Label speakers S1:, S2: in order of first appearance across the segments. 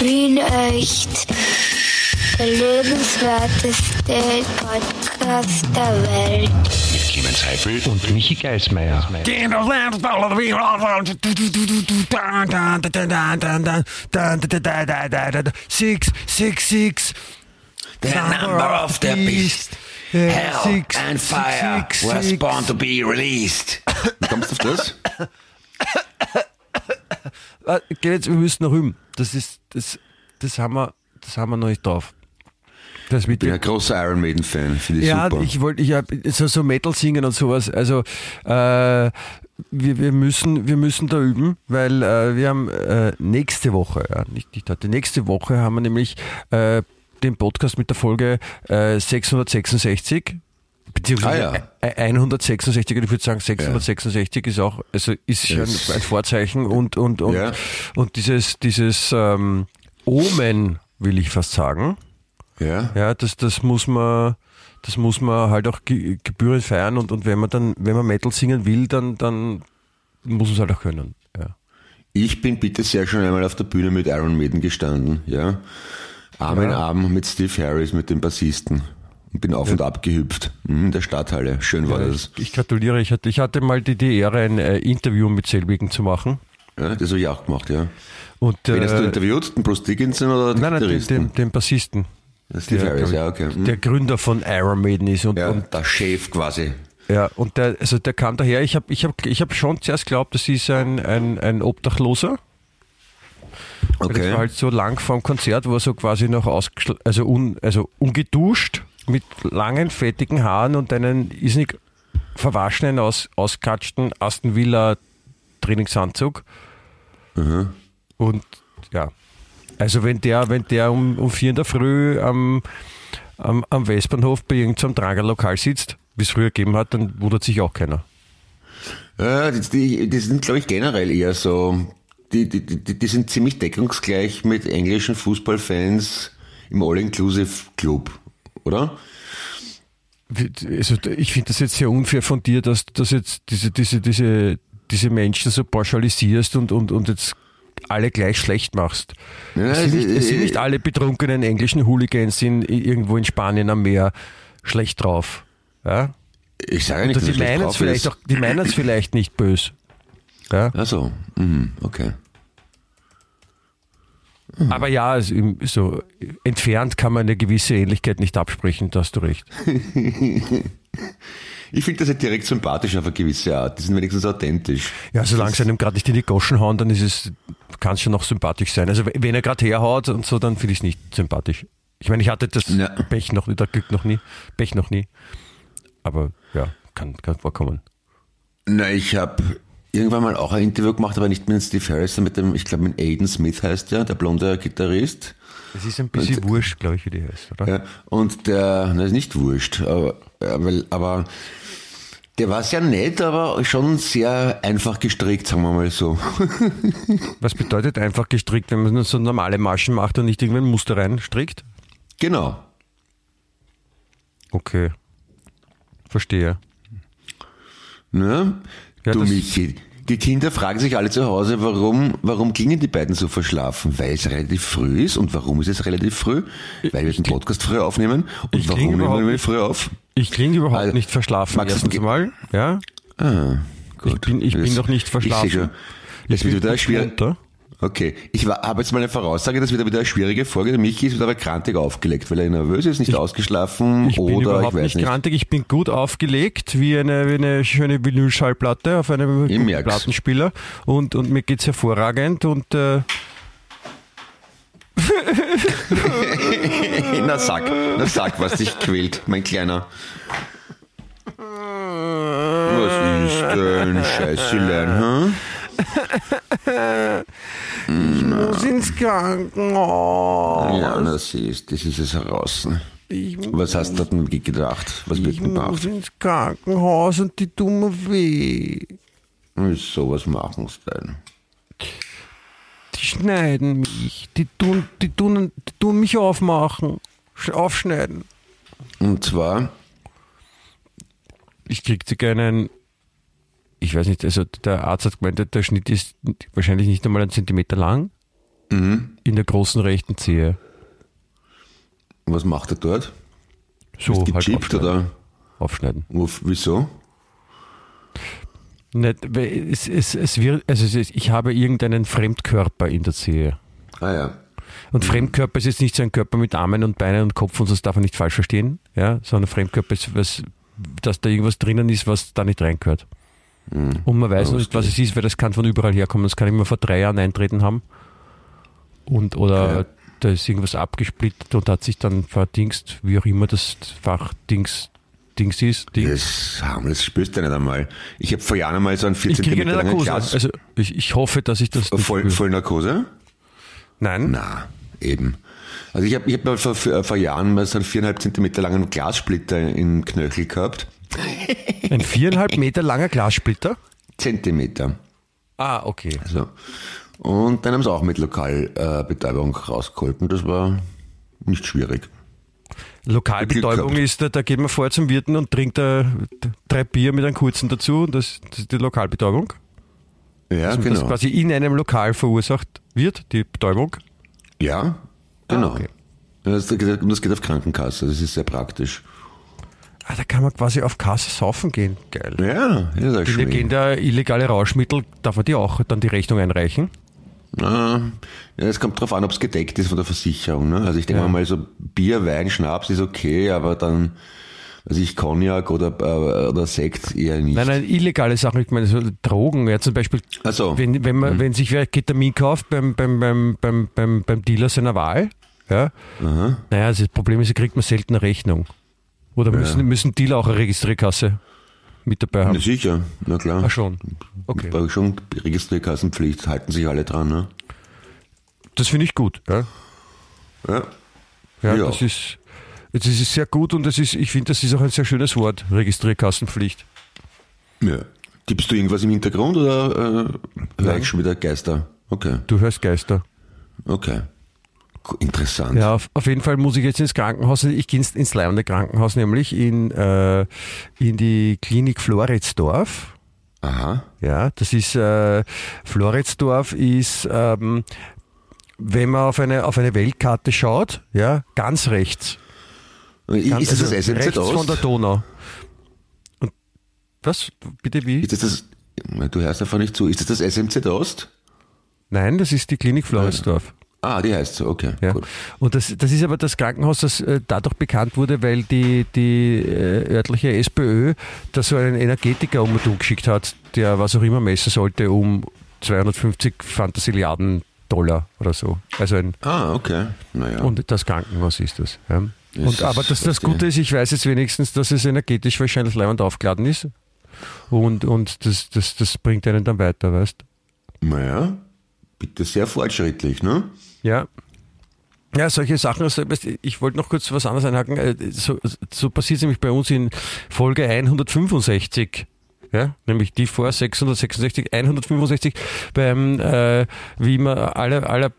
S1: Wien echt. Der lebenswerteste Podcast der Welt.
S2: Mit Clemens Heifel
S3: und Michi Geismeier.
S4: Six, six, six.
S2: The number of the beast. Hell
S4: Six,
S2: and fire
S4: six,
S2: was
S4: six.
S2: born to be released. Wie kommst du auf das?
S4: Ah, Geh jetzt, wir müssen nach rüben. Das ist, das, das haben wir, das haben wir noch nicht drauf. Das mit
S2: Ich bin ein großer Iron Maiden-Fan, finde ich
S4: Ja,
S2: super.
S4: ich wollte, ich hab so, so Metal singen und sowas. Also äh, wir, wir müssen, wir müssen da üben, weil äh, wir haben äh, nächste Woche, ja, nicht, nicht heute, nächste Woche haben wir nämlich äh, den Podcast mit der Folge äh, 666 beziehungsweise
S2: Ah,
S4: äh, 166, ich würde sagen 666 ist auch, also ist schon
S2: Yes.
S4: ein Vorzeichen und und und,
S2: Ja.
S4: und dieses dieses ähm, Omen will ich fast sagen.
S2: ja?
S4: Ja, das, das muss man, das muss man halt auch ge- gebührend feiern und, und wenn man dann, wenn man Metal singen will, dann, dann muss man es halt auch können. Ja.
S2: Ich bin bitte sehr schon einmal auf der Bühne mit Iron Maiden gestanden, ja. Arm in Arm mit Steve Harris, mit dem Bassisten. Und bin auf und ab gehüpft. Mhm, in der Stadthalle. Schön war das.
S4: Ich, ich gratuliere, ich hatte, ich hatte mal die, die Ehre, ein äh, Interview mit selbigen zu machen.
S2: Ja, das habe ich auch gemacht, ja.
S4: Und,
S2: Wen hast du
S4: äh,
S2: interviewt? Den Bruce Dickinson oder den
S4: nein, nein, den, den, den Bassisten.
S2: Steve
S4: der,
S2: Harris, ja, okay. Mhm.
S4: Der Gründer von Iron Maiden ist und,
S2: ja,
S4: und
S2: der Chef quasi.
S4: Ja, und der, also der kam daher, ich habe ich hab, ich hab schon zuerst geglaubt, das ist ein, ein, ein Obdachloser. Weil Das
S2: Okay.
S4: war halt so lang vorm Konzert, wo er so quasi noch ausgeschl also, un, also ungeduscht mit langen, fettigen Haaren und einen isnig verwaschenen, aus, auskatschten Aston Villa Trainingsanzug. Und ja, also wenn der, wenn der um, um vier in der Früh am, am, am Westbahnhof bei irgendeinem Tragerlokal sitzt, wie es früher gegeben hat, dann wundert sich auch keiner.
S2: Ja, die, die, die sind, glaube ich, generell eher so, die, die, die, die sind ziemlich deckungsgleich mit englischen Fußballfans im All-Inclusive-Club, oder?
S4: Also ich finde das jetzt sehr unfair von dir, dass du jetzt diese, diese, diese, diese Menschen so pauschalisierst und, und, und jetzt alle gleich schlecht machst.
S2: Ja,
S4: es, sind nicht, es sind
S2: äh,
S4: nicht alle betrunkenen englischen Hooligans in, irgendwo in Spanien am Meer schlecht drauf. Ja?
S2: Ich sage nicht,
S4: Dass die meinen es vielleicht auch, die meinen es vielleicht nicht böse. Ja?
S2: Ach so, mhm, okay.
S4: Aber ja, es, so entfernt kann man eine gewisse Ähnlichkeit nicht absprechen, da hast du recht.
S2: Ich finde das ja direkt sympathisch auf eine gewisse Art. Die sind wenigstens authentisch.
S4: Ja, solange sie einem gerade nicht in die Goschen hauen, dann ist es, kann es schon noch sympathisch sein. Also wenn er gerade herhaut und so, dann finde ich es nicht sympathisch. Ich meine, ich hatte das
S2: Ja.
S4: Pech noch, das Glück noch nie, Pech noch nie. Aber ja, kann, kann vorkommen.
S2: Na, ich habe irgendwann mal auch ein Interview gemacht, aber nicht mit Steve Harris, sondern mit dem, ich glaube, mit Aiden Smith heißt der, der blonde Gitarrist.
S4: Es ist ein bisschen wurscht, glaube ich, wie die heißt, oder?
S2: Ja, und der, na, ist nicht wurscht, aber, aber der war sehr nett, aber schon sehr einfach gestrickt, sagen wir mal so.
S4: Was bedeutet einfach gestrickt, wenn man nur so normale Maschen macht und nicht irgendwann ein Muster reinstrickt?
S2: genau.
S4: Okay. Verstehe.
S2: Ne?
S4: Ja,
S2: du Michi, die Kinder fragen sich alle zu Hause, warum, warum klingen die beiden so verschlafen? Weil es relativ früh ist. Und warum ist es relativ früh? Weil wir den Podcast früher aufnehmen. Und
S4: ich
S2: warum nehmen wir
S4: nicht-
S2: früh auf?
S4: Ich klinge überhaupt
S2: Also,
S4: nicht verschlafen,
S2: magst
S4: erstens mal. Ja?
S2: Ah, gut.
S4: Ich bin, ich bin
S2: Das-
S4: noch nicht
S2: Ich
S4: verschlafen.
S2: sehe schon. Das
S4: Ich
S2: wird
S4: bin
S2: wieder schwierig.
S4: runter.
S2: Okay, ich habe jetzt mal eine Voraussage, das wird wieder eine schwierige Folge. Michi ist wieder aber krantig aufgelegt, weil er nervös ist, nicht ausgeschlafen
S4: Ich bin
S2: oder ich
S4: überhaupt
S2: weiß
S4: nicht grantig, ich bin gut aufgelegt, wie eine, wie eine schöne Vinylschallplatte auf einem
S2: Ich.
S4: Plattenspieler und, und mir geht's hervorragend und äh,
S2: na sag, na sag, was dich quält, mein Kleiner. Was ist denn Scheißelein, hm?
S4: Ich muss ins Krankenhaus.
S2: Ja, na siehst, das ist es heraus.
S4: Ich,
S2: Was hast du denn gedacht? Was wird
S4: ich
S2: gemacht?
S4: muss ins Krankenhaus und die tun mir weh.
S2: So was machen sie denn?
S4: Die schneiden mich, die tun, die tun, die tun mich aufmachen, sch- aufschneiden.
S2: Und zwar,
S4: Ich krieg sogar einen, ich weiß nicht, also der Arzt hat gemeint, der Schnitt ist wahrscheinlich nicht einmal einen Zentimeter lang. in der großen rechten Zehe.
S2: Was macht er dort?
S4: So
S2: Ist
S4: halt aufschneiden.
S2: oder
S4: aufschneiden.
S2: wo, wieso?
S4: Nicht, es, es, es wird, also es ich habe irgendeinen Fremdkörper in der Zehe.
S2: Ah ja.
S4: Und Fremdkörper ist jetzt nicht so ein Körper mit Armen und Beinen und Kopf und so, das darf man nicht falsch verstehen, ja, sondern Fremdkörper ist was, dass da irgendwas drinnen ist, was da nicht reingehört. Und man weiß noch nicht, was es ist, weil das kann von überall herkommen. Das kann immer vor drei Jahren eintreten haben. Und, oder
S2: Okay.
S4: da ist irgendwas abgesplittert und hat sich dann verdingst, wie auch immer das Fachdings Dings ist. Ding.
S2: Das, haben, das spürst du nicht einmal. Ich habe vor Jahren einmal so einen 4
S4: Ich kriege
S2: cm
S4: eine
S2: langen
S4: Narkose.
S2: Glas.
S4: Also ich, ich hoffe, dass ich das
S2: voll,
S4: spüre.
S2: voll Narkose?
S4: Nein,
S2: Na, eben. Also ich habe ich hab mal vor, vor vor Jahren mal so einen viereinhalb Zentimeter langen Glassplitter im Knöchel gehabt.
S4: ein viereinhalb Meter langer Glassplitter.
S2: Zentimeter.
S4: Ah, okay.
S2: So. Und dann haben sie auch mit Lokalbetäubung Betäubung rausgeholt. Und das war nicht schwierig.
S4: Lokalbetäubung ist, da, da geht man vorher zum Wirten und trinkt äh, drei Bier mit einem kurzen dazu. Und das, das ist die Lokalbetäubung.
S2: Ja,
S4: Das
S2: genau.
S4: quasi in einem Lokal verursacht wird, die Betäubung.
S2: Ja, genau.
S4: Ah, okay.
S2: Das, das geht auf Krankenkasse. Das ist sehr praktisch.
S4: Ah, da kann man quasi auf Kasse saufen gehen. Geil.
S2: Ja, ist auch
S4: Wir
S2: schön.
S4: gehen da illegale Rauschmittel, darf man die auch dann die Rechnung einreichen?
S2: Ah, ja, es kommt drauf an, ob es gedeckt ist von der Versicherung. Ne? Also ich denke
S4: Ja.
S2: mal so Bier, Wein, Schnaps ist okay, aber dann, also ich Cognac oder, äh, oder Sekt eher nicht.
S4: Nein, nein, illegale Sachen, ich meine so Drogen, ja zum Beispiel,
S2: so.
S4: wenn, wenn, man, wenn sich wer Ketamin kauft beim, beim, beim, beim, beim, beim Dealer seiner Wahl, ja, naja, das Problem ist, da kriegt man selten eine Rechnung. Oder müssen, müssen Dealer auch eine Registrierkasse mit dabei
S2: Ja,
S4: haben?
S2: sicher, na klar.
S4: Ach schon. Okay.
S2: Aber schon Registrierkassenpflicht, halten sich alle dran. Ne?
S4: Das finde ich gut. Ja,
S2: Ja.
S4: ja,
S2: Ja.
S4: das ist. Das ist sehr gut und das ist, ich finde, das ist auch ein sehr schönes Wort, Registrierkassenpflicht.
S2: ja. Gibst du irgendwas im Hintergrund oder äh, höre ich schon wieder Geister? Okay,
S4: Du hörst Geister.
S2: okay. Interessant.
S4: Ja, auf, auf jeden Fall muss ich jetzt ins Krankenhaus. Ich gehe ins, ins Leihende Krankenhaus, nämlich in, äh, in die Klinik Floridsdorf.
S2: Aha.
S4: Ja, das ist äh, Floridsdorf ist, ähm, wenn man auf eine, auf eine Weltkarte schaut, ja, ganz rechts.
S2: Ist
S4: Ganz,
S2: das
S4: also
S2: das SMZ
S4: rechts von der
S2: Ost?
S4: Donau. Und was? Bitte wie?
S2: Ist das das, du hörst einfach nicht zu. Ist das das SMZ Ost?
S4: Nein, das ist die Klinik Floridsdorf.
S2: Ah, die heißt so, okay.
S4: Ja.
S2: Gut.
S4: Und das, das ist aber das Krankenhaus, das äh, dadurch bekannt wurde, weil die, die äh, örtliche SPÖ da so einen Energetiker um und um geschickt hat, der was auch immer messen sollte, um 250 Fantasiliarden Dollar oder so. Also ein,
S2: Ah, okay. Naja.
S4: und das Krankenhaus ist das. Ja. Und,
S2: ist-
S4: aber das, das. Gute ist, ich weiß jetzt wenigstens, dass es energetisch wahrscheinlich leibend aufgeladen ist. Und, und das, das, das bringt einen dann weiter, weißt
S2: naja, bitte sehr fortschrittlich, ne?
S4: Ja. Ja, solche Sachen. Also, ich wollte noch kurz was anderes einhaken. Äh, So, so passiert es nämlich bei uns in Folge 165. Ja, nämlich die vor 666, 165, beim, äh, wie immer, aller, aller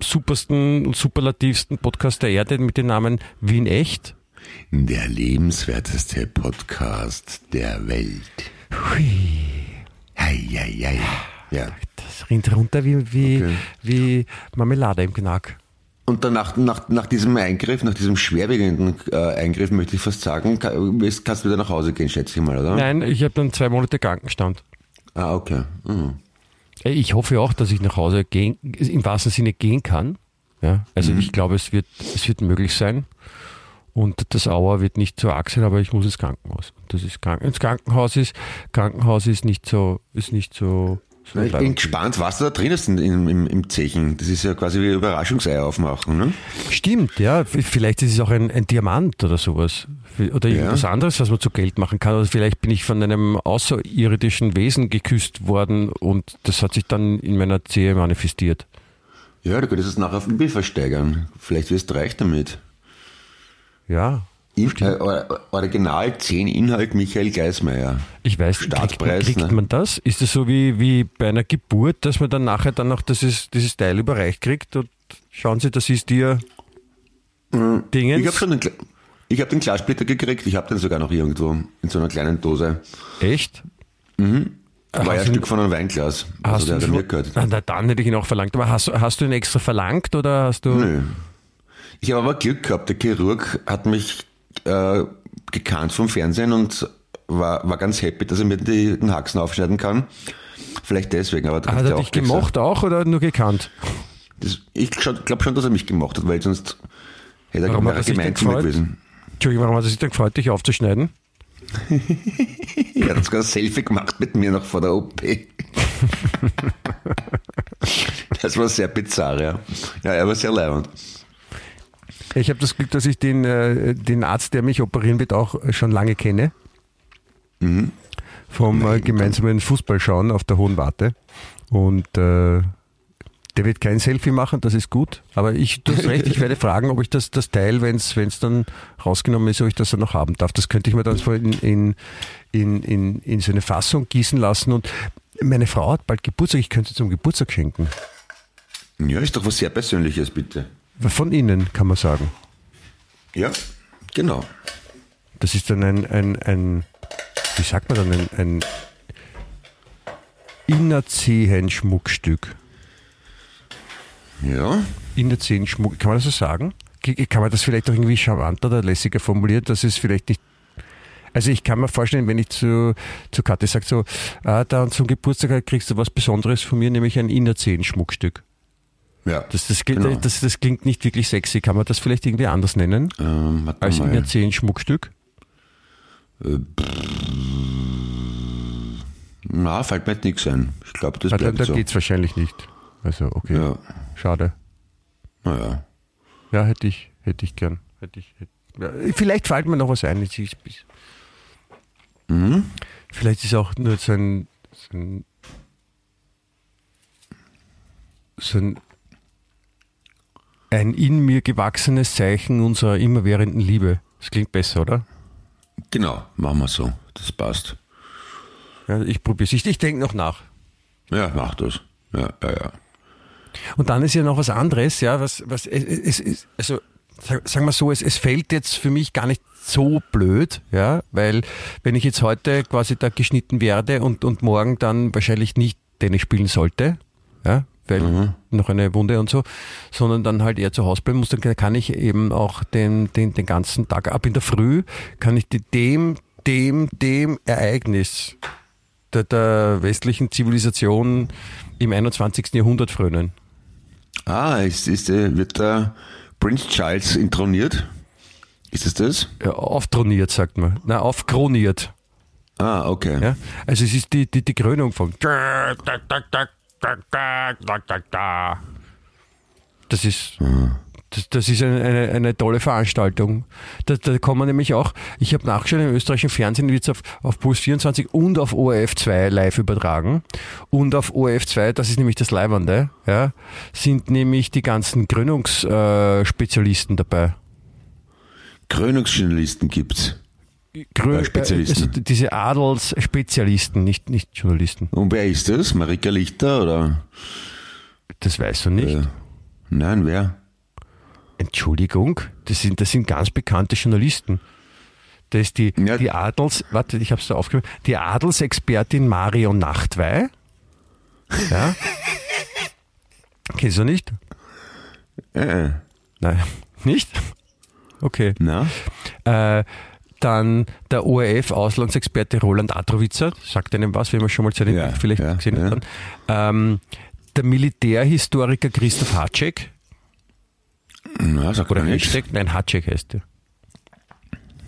S4: supersten und superlativsten Podcast der Erde mit dem Namen Wien Echt.
S2: Der lebenswerteste Podcast der Welt.
S4: Hui,
S2: Hei, hei, hei. Ja.
S4: das rinnt runter wie, wie,
S2: Okay.
S4: wie Marmelade im Knack.
S2: Und danach, nach, nach diesem Eingriff, nach diesem schwerwiegenden äh, Eingriff, möchte ich fast sagen, kann, kannst du wieder nach Hause gehen, schätze ich mal, oder?
S4: Nein, ich habe dann zwei Monate Krankenstand.
S2: Ah, okay. Mhm.
S4: Äh, Ich hoffe auch, dass ich nach Hause gehen, im wahrsten Sinne gehen kann. Ja, also ich glaube, es wird, es wird möglich sein. Und das Auer wird nicht so arg sein, aber ich muss ins Krankenhaus. Das ist Kranken ins Krankenhaus ist, Krankenhaus ist nicht so, ist nicht so, so
S2: Ich bin gespannt, was da drin ist im, im, im Zechen. Das ist ja quasi wie Überraschungsei aufmachen, ne?
S4: Stimmt, ja. Vielleicht ist es auch ein, ein Diamant oder sowas. Oder irgendwas anderes, was man zu Geld machen kann. Oder vielleicht bin ich von einem außerirdischen Wesen geküsst worden und das hat sich dann in meiner Zehe manifestiert.
S2: Ja, du könntest es nachher auf eBay versteigern. Vielleicht wirst du reich damit.
S4: Ja,
S2: In, äh, Or- Original 10 Inhalt Michael Geismeier.
S4: Ich weiß, kriegt,
S2: Startpreis,
S4: kriegt
S2: ne?
S4: man das? Ist das so wie, wie bei einer Geburt, dass man dann nachher dann noch dieses, dieses Teil überreicht kriegt und schauen Sie, das ist Ihr Dingens?
S2: Ich habe schon den, Kla- ich hab den Glassplitter gekriegt. Ich habe den sogar noch irgendwo in so einer kleinen Dose.
S4: Echt?
S2: War ja ein Stück von einem Weinglas. Also
S4: Hast
S2: der hat mir gehört.
S4: Na, na, dann hätte ich ihn auch verlangt. Aber hast, hast du ihn extra verlangt oder hast du.
S2: Nö. Ich habe aber Glück gehabt. Der Chirurg hat mich äh, gekannt vom Fernsehen und war, war ganz happy, dass er mir den Haxen aufschneiden kann. Vielleicht deswegen, aber da
S4: Hat er dich gemocht auch oder nur gekannt?
S2: Das, ich glaube schon, dass er mich gemocht hat, weil sonst hätte er
S4: Warum hat er
S2: ich,
S4: sich
S2: gemein
S4: denn
S2: zu mir
S4: gefreut?
S2: gewesen.
S4: Entschuldigung, warum hat er sich dann gefreut, dich aufzuschneiden?
S2: Er hat sogar ein Selfie gemacht mit mir noch vor der OP. das war sehr bizarr, ja. Ja, er war sehr leibend.
S4: Ich habe das Glück, dass ich den, äh, den Arzt, der mich operieren wird, auch schon lange kenne. Vom äh, gemeinsamen Fußballschauen auf der Hohen Warte. Und äh, der wird kein Selfie machen, das ist gut. Aber ich, du hast recht, ich werde fragen, ob ich das, das Teil, wenn es dann rausgenommen ist, ob ich das dann noch haben darf. Das könnte ich mir dann in, in, in, in, in so eine Fassung gießen lassen. Und meine Frau hat bald Geburtstag, ich könnte sie zum Geburtstag schenken.
S2: Ja, ist doch was sehr Persönliches, bitte.
S4: Von Ihnen, kann man sagen.
S2: Ja, genau.
S4: Das ist dann ein, ein, ein wie sagt man dann, ein, ein Innerzehenschmuckstück.
S2: Ja,
S4: Innerzehenschmuck, kann man das so sagen? Ge- Kann man das vielleicht auch irgendwie charmanter oder lässiger formulieren, dass es vielleicht nicht. Also ich kann mir vorstellen, wenn ich zu, zu Kathi sage, so, ah, da und zum Geburtstag kriegst du was Besonderes von mir, nämlich ein Innerzehenschmuckstück.
S2: Ja.
S4: Das, das, klingt-
S2: Genau.
S4: das, das klingt nicht wirklich sexy. Kann man das vielleicht irgendwie anders nennen?
S2: ähm,
S4: Als
S2: mal.
S4: Innerzehenschmuckstück?
S2: Na, fällt mir nichts ein. Ich glaube, das
S4: da
S2: bleibt
S4: da
S2: so.
S4: geht es wahrscheinlich nicht. Also, okay.
S2: Ja,
S4: Schade.
S2: naja.
S4: Ja, hätte ich, hätte ich gern. Hätte ich, hätte, ja, vielleicht fällt mir noch was ein. Ich-
S2: Mhm.
S4: Vielleicht ist auch nur so ein, so ein, so ein, ein in mir gewachsenes Zeichen unserer immerwährenden Liebe. Das klingt besser, oder?
S2: Genau, machen wir so. Das passt.
S4: Ja, ich probiere es. Ich, ich denke noch nach.
S2: Ja, mach das. Ja, ja, ja.
S4: Und dann ist ja noch was anderes, ja, was, was, es, es, also, sag- sagen wir so, es, es fällt jetzt für mich gar nicht so blöd, ja, weil wenn ich jetzt heute quasi da geschnitten werde und, und morgen dann wahrscheinlich nicht Tennis spielen sollte, ja, weil noch eine Wunde und so, sondern dann halt eher zu Hause bleiben muss, dann kann ich eben auch den, den, den ganzen Tag ab in der Früh, kann ich dem, dem, dem Ereignis der, der westlichen Zivilisation im 21. Jahrhundert frönen.
S2: Ah, ist, ist, äh, wird da Prince Charles introniert? Ist es das?
S4: Ja, auftroniert, sagt man. Na, aufkroniert.
S2: Ah, okay.
S4: Ja? Also es ist die, die, die Krönung von. Das ist, das, das ist eine, eine, eine tolle Veranstaltung. Da, da kann nämlich auch, ich habe nachgeschaut, im österreichischen Fernsehen wird es auf, auf Puls 24 und auf ORF 2 live übertragen. Und auf ORF 2, das ist nämlich das Leibernde, ja, sind nämlich die ganzen Krönungsspezialisten dabei.
S2: Krönungsjournalisten gibt's.
S4: Grö
S2: Ja, Spezialisten.
S4: Also diese Adelsspezialisten, nicht, nicht Journalisten.
S2: Und wer ist das? Marika Lichter oder?
S4: Das weißt du nicht.
S2: Äh, nein, wer?
S4: Entschuldigung, das sind, das sind ganz bekannte Journalisten. Da ist die,
S2: Ja.
S4: die Adels, warte, ich habe es da aufgeschrieben, die Adelsexpertin Marion Nachtwey. Ja. Kennst du nicht?
S2: Äh,
S4: Nein, nicht? Okay.
S2: na?
S4: Äh, dann der ORF-Auslandsexperte Roland Atrowitzer, sagt einem was, wenn man schon mal seinen
S2: Ja,
S4: vielleicht
S2: ja,
S4: gesehen
S2: ja.
S4: hat. Ähm, der Militärhistoriker Christoph Hatschek,
S2: Na, sagt
S4: oder. Hashtag, nein, Hatschek heißt der.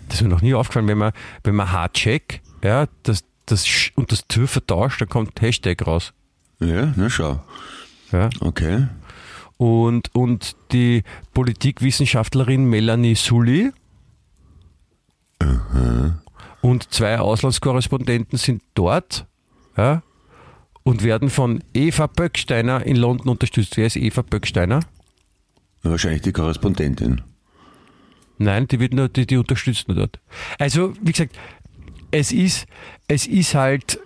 S4: Das ist mir noch nie aufgefallen, wenn man, wenn man Hatschek, ja, das, das Sch und das Tür vertauscht, dann kommt Hashtag raus.
S2: Ja, na schau.
S4: Ja.
S2: Okay.
S4: Und, und die Politikwissenschaftlerin Melanie Sully und zwei Auslandskorrespondenten sind dort ja, und werden von Eva Böcksteiner in London unterstützt. Wer ist Eva Böcksteiner?
S2: Wahrscheinlich die Korrespondentin.
S4: Nein, die wird nur, die, die unterstützt nur dort. Also, wie gesagt, es ist, es ist halt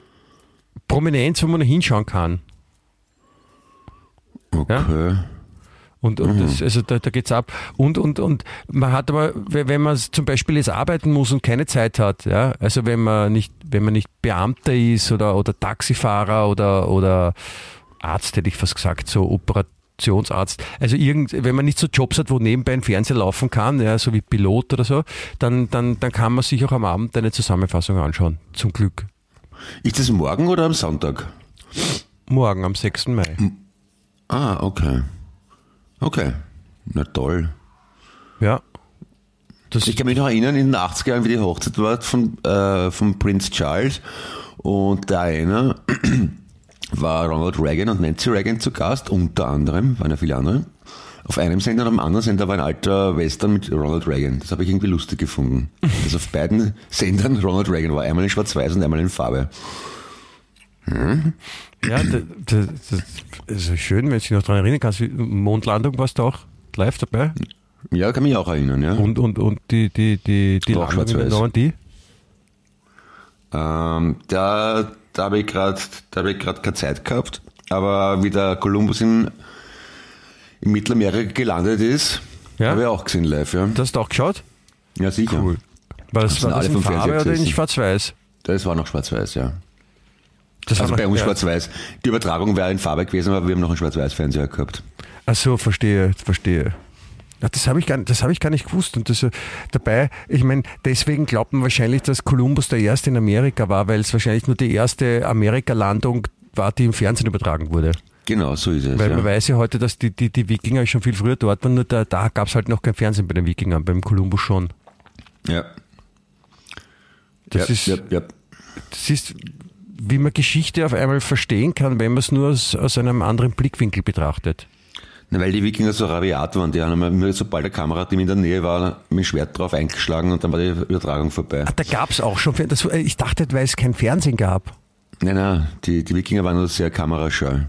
S4: Prominenz, wo man hinschauen kann.
S2: Okay.
S4: Und, und das, also da, da geht's ab. Und, und, und man hat aber, wenn man zum Beispiel jetzt arbeiten muss und keine Zeit hat, ja, also wenn man nicht, wenn man nicht Beamter ist oder, oder Taxifahrer oder, oder Arzt, hätte ich fast gesagt, so Operationsarzt. Also irgend, wenn man nicht so Jobs hat, wo nebenbei ein Fernseher laufen kann, ja, so wie Pilot oder so, dann, dann, dann kann man sich auch am Abend eine Zusammenfassung anschauen. Zum Glück.
S2: Ist das morgen oder am Sonntag?
S4: Morgen, am 6. Mai.
S2: Ah, okay. Okay. Na toll.
S4: Ja. Das,
S2: Ich kann mich noch erinnern, in den 80er Jahren, wie die Hochzeit war von, äh, von Prince Charles und der eine war Ronald Reagan und Nancy Reagan zu Gast, unter anderem, waren ja viele andere. Auf einem Sender und am anderen Sender war ein alter Western mit Ronald Reagan. Das habe ich irgendwie lustig gefunden. Dass auf beiden Sendern Ronald Reagan war. Einmal in Schwarz-Weiß und einmal in Farbe.
S4: Ja, das, ist schön, wenn du dich noch daran erinnern kannst. Mondlandung warst du auch live dabei.
S2: Ja, kann mich auch erinnern, ja.
S4: Und, und, und die, die, die, die
S2: Auch
S4: Landung in. Normandie.
S2: Ähm, da da habe ich gerade hab keine Zeit gehabt, aber wie der Kolumbus in, in Mittelamerika gelandet ist,
S4: Ja?
S2: habe ich auch gesehen live. Ja,
S4: Das hast du auch geschaut?
S2: ja sicher.
S4: Cool. War das, war das in Farbe oder in. Schwarz-Weiß?
S2: Das war noch schwarz-weiß, ja.
S4: Das
S2: Also bei uns
S4: ja.
S2: schwarz-weiß. Die Übertragung wäre in Farbe gewesen, aber wir haben noch einen Schwarz-Weiß-Fernseher gehabt.
S4: Ach so, verstehe, verstehe. Ja, das habe ich, gar- das hab ich gar nicht gewusst. Und das, äh, dabei, ich meine, deswegen glaubt man wahrscheinlich, dass Kolumbus der erste in Amerika war, weil es wahrscheinlich nur die erste Amerika-Landung war, die im Fernsehen übertragen wurde.
S2: Genau, so ist es.
S4: Weil
S2: ja.
S4: man weiß ja heute, dass die, die, die Wikinger schon viel früher dort waren, nur da, da gab es halt noch kein Fernsehen bei den Wikingern, beim Kolumbus schon.
S2: ja.
S4: Das
S2: ja,
S4: ist,
S2: ja, ja.
S4: das ist, wie man Geschichte auf einmal verstehen kann, wenn man es nur aus, aus einem anderen Blickwinkel betrachtet.
S2: Na, weil die Wikinger so rabiat waren, die haben mir, sobald der Kamerateam in der Nähe war, mit dem Schwert drauf eingeschlagen und dann war die Übertragung vorbei.
S4: Ah, da gab es auch schon, das, ich dachte, weil es kein Fernsehen gab.
S2: Nein, nein, die, die Wikinger waren nur sehr kamerascheu.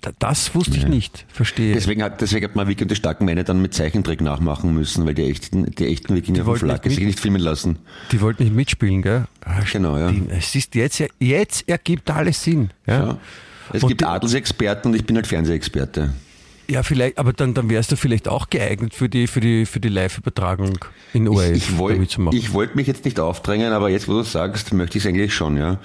S4: Da- Das wusste ich nicht, verstehe.
S2: Deswegen hat, deswegen hat man Wikinger und die starken Männer dann mit Zeichentrick nachmachen müssen, weil die echten, die echten Wikinger
S4: nicht
S2: Flagge sich nicht filmen lassen.
S4: Die wollten nicht mitspielen, gell? Ah,
S2: Genau, ja.
S4: Es ist jetzt, jetzt ergibt alles Sinn. Ja,
S2: Ja. Es
S4: Und
S2: gibt
S4: die-
S2: Adelsexperten und ich bin halt Fernsehexperte.
S4: ja vielleicht, aber dann, dann wärst du vielleicht auch geeignet für die, für die, für die Live-Übertragung in ORF
S2: Ich, ich wollte wollt mich jetzt nicht aufdrängen, aber jetzt, wo du sagst, möchte ich es eigentlich schon, ja.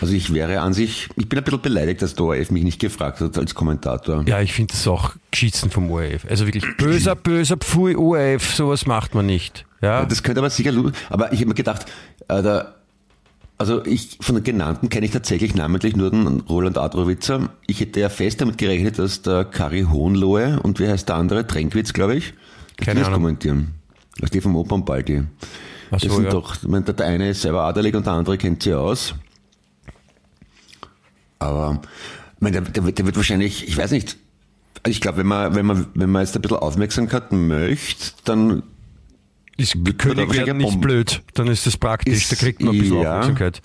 S2: Also ich wäre an sich, ich bin ein bisschen beleidigt, dass der ORF mich nicht gefragt hat als Kommentator.
S4: Ja, ich finde das auch geschissen vom ORF. Also wirklich böser, böser Pfui ORF, sowas macht man nicht. Ja,
S2: Das könnte aber sicher, aber ich habe mir gedacht, äh, da, also ich, von den genannten kenne ich tatsächlich namentlich nur den Roland Adrowitzer. Ich hätte ja fest damit gerechnet, dass der Kari Hohenlohe und wie heißt der andere, Trenkwitz, glaube ich, dass
S4: Keine
S2: die das
S4: Ahnung.
S2: kommentieren. Also die vom Opernbaldi.
S4: Ach
S2: Das
S4: so,
S2: sind
S4: ja.
S2: doch, ich meine, der eine ist selber adelig und der andere kennt sie aus. Aber meine, der, der, wird- der wird wahrscheinlich, ich weiß nicht, also ich glaube, wenn man, wenn man, wenn man jetzt ein bisschen Aufmerksamkeit möchte, dann
S4: ist König werden nicht blöd, dann ist das praktisch,
S2: Ist-
S4: da kriegt man ein bisschen
S2: ja.
S4: Aufmerksamkeit.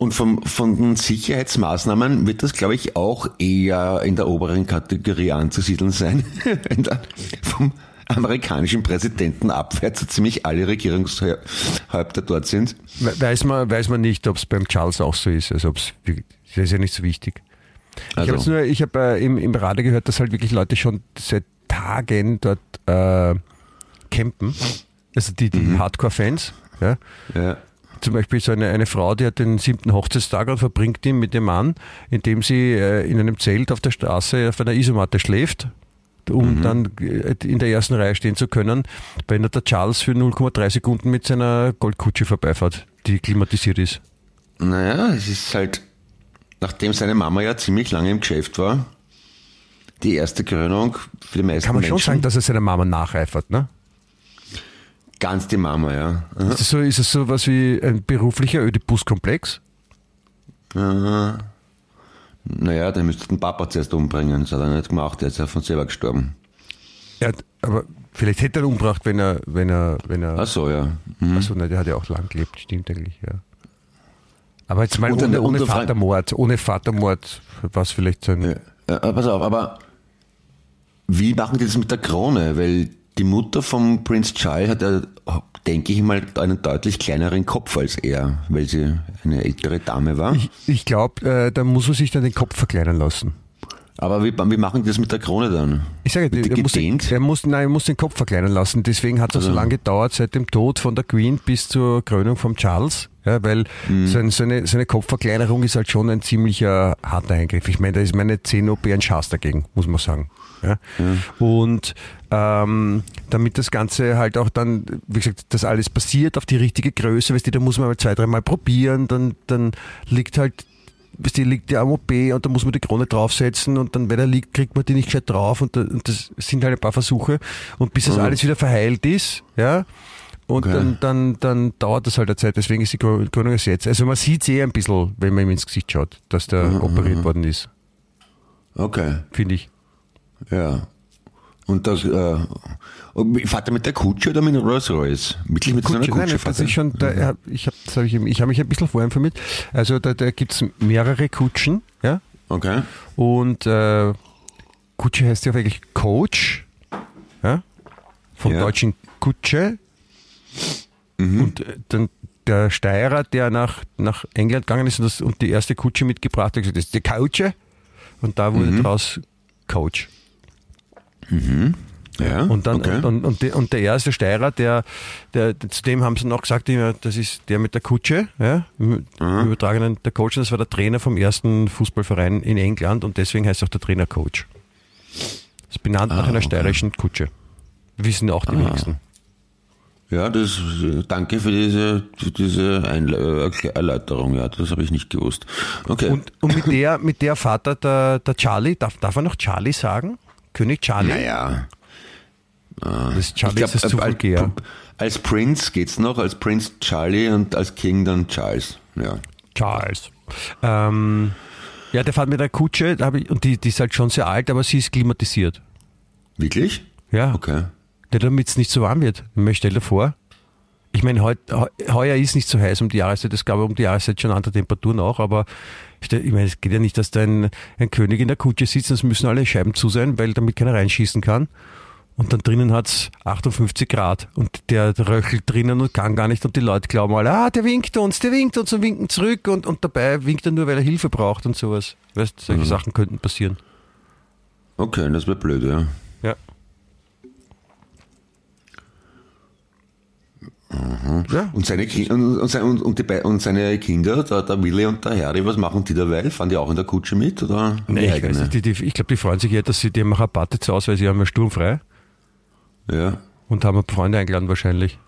S2: Und vom, von den Sicherheitsmaßnahmen wird das, glaube ich, auch eher in der oberen Kategorie anzusiedeln sein. Vom amerikanischen Präsidenten abwärts so ziemlich alle Regierungshäupter dort sind.
S4: We- Weiß man, weiß man nicht, ob es beim Charles auch so ist. Also ob's, das ist ja nicht so wichtig. Ich
S2: Also-
S4: habe jetzt nur, ich habe äh, im, im Radio gehört, dass halt wirklich Leute schon seit Tagen dort äh, campen. Also die, die Hardcore-Fans. Ja.
S2: Ja.
S4: Zum Beispiel so eine, eine Frau, die hat den siebten Hochzeitstag und verbringt ihn mit dem Mann, indem sie äh, in einem Zelt auf der Straße auf einer Isomatte schläft, um dann äh, in der ersten Reihe stehen zu können, wenn der Charles für 0,3 Sekunden mit seiner Goldkutsche vorbeifährt, die klimatisiert ist.
S2: Naja, es ist halt, nachdem seine Mama ja ziemlich lange im Geschäft war, die erste Krönung für die meisten
S4: Kann man schon
S2: Menschen.
S4: sagen, dass er seiner Mama nacheifert, ne?
S2: Ganz die Mama, ja.
S4: Ist es so, ist es so was wie ein beruflicher Ödipus-Komplex?
S2: Naja, der müsste den Papa zuerst umbringen. Das hat er nicht gemacht, der ist ja von selber gestorben.
S4: Ja, aber vielleicht hätte er ihn umgebracht, wenn er, wenn er, wenn er.
S2: Ach so, ja. Mhm.
S4: Achso, nein, der hat ja auch lang gelebt, stimmt eigentlich, ja. Aber jetzt mal ohne, ohne Vatermord, ohne Vatermord, was vielleicht so ein.
S2: Ja, äh, pass auf, aber wie machen die das mit der Krone? Weil die Mutter von Prince Charles hat ja, denke ich mal, einen deutlich kleineren Kopf als er, weil sie eine ältere Dame war.
S4: Ich, ich glaube, äh, da muss man sich dann den Kopf verkleinern lassen.
S2: Aber wie, wie machen die das mit der Krone dann?
S4: Ich sage,
S2: die
S4: er muss, er muss, nein, er muss den Kopf verkleinern lassen. Deswegen hat es auch so
S2: Also.
S4: lange gedauert, seit dem Tod von der Queen bis zur Krönung von Charles. Ja, weil
S2: Mhm.
S4: so, ein, so, eine, so eine Kopfverkleinerung ist halt schon ein ziemlicher harter Eingriff. Ich meine, da ist meine 10 OP ein Schatz dagegen, muss man sagen. Ja? Und ähm, damit das Ganze halt auch dann, wie gesagt, das alles passiert auf die richtige Größe, weißt du, da muss man mal zwei, dreimal probieren, dann, dann liegt halt weißt du, liegt die am OP und da muss man die Krone draufsetzen und dann, wenn er liegt, kriegt man die nicht gescheit drauf und, da, und das sind halt ein paar Versuche und bis das
S2: Mhm.
S4: alles wieder verheilt ist, ja, und
S2: Okay.
S4: dann, dann, dann dauert das halt eine Zeit, deswegen ist die Krö- Krönung erst jetzt. Also man sieht es eh ein bisschen, wenn man ihm ins Gesicht schaut, dass der
S2: Mhm,
S4: operiert worden ist,
S2: Okay,
S4: finde ich.
S2: ja. Und das, äh, fährt er mit der Kutsche oder mit dem Rolls Royce? Wirklich mit so einer
S4: Kutsche,
S2: Kutsche
S4: nein, das ist schon, da, er- ich habe hab ich, ich hab mich ein bisschen vorher informiert. Also da, da gibt es mehrere Kutschen, ja,
S2: Okay.
S4: Und äh, Kutsche heißt ja wirklich Coach, ja? vom
S2: Ja.
S4: deutschen Kutsche. Und äh, dann der Steirer, der nach, nach England gegangen ist und, das, und die erste Kutsche mitgebracht hat, gesagt, das ist die Couche. Und da wurde daraus Coach.
S2: Ja,
S4: Und dann
S2: okay.
S4: und, und, und, der, erste Steirer, der, der, zu dem haben sie noch gesagt, das ist der mit der Kutsche, ja, im im übertragenen der Coach, das war der Trainer vom ersten Fußballverein in England und deswegen heißt auch der Trainer Coach. Das ist benannt nach einer
S2: okay.
S4: steirischen Kutsche. Wissen auch die wenigsten.
S2: Ja, das, danke für diese, für diese Einle äh, Erläuterung. Ja, das habe ich nicht gewusst. Okay.
S4: Und, und mit der, mit der Vater, der, der Charlie, darf, darf er noch Charlie sagen? König Charlie?
S2: naja.
S4: Das Charlie
S2: Ich glaub,
S4: ist das zu
S2: äh,
S4: vulgär.
S2: als Prince geht's noch, als Prince Charlie und als King dann Charles. Ja.
S4: Charles. Ähm, ja, der fährt mit der Kutsche, ich, und die, die ist halt schon sehr alt, aber sie ist klimatisiert.
S2: Wirklich?
S4: Ja,
S2: Okay.
S4: ja damit es nicht so warm wird. Ich stell dir vor, ich meine, heuer ist nicht so heiß um die Jahreszeit, es gab um die Jahreszeit schon andere Temperaturen auch, aber ich meine, es geht ja nicht, dass da ein, ein König in der Kutsche sitzt, es müssen alle Scheiben zu sein, weil damit keiner reinschießen kann. Und dann drinnen hat's 58 Grad und der röchelt drinnen und kann gar nicht und die Leute glauben alle, ah, der winkt uns, der winkt uns und winken zurück und, und dabei winkt er nur, weil er Hilfe braucht und sowas. Weißt, solche Sachen könnten passieren.
S2: Okay, das wäre blöd, ja.
S4: Ja. Ja,
S2: Und seine, Ki und, und, und, und, die, und seine Kinder, der, der Willi und der Harry, was machen die derweil? Fahren die auch in der Kutsche mit? Oder
S4: Nee, ich,
S2: eigene?
S4: weiß nicht, die, die, ich glaube, die freuen sich ja, dass sie die haben Rabatte zu Hause, weil sie haben ja sturmfrei
S2: Ja.
S4: und haben Freunde eingeladen wahrscheinlich.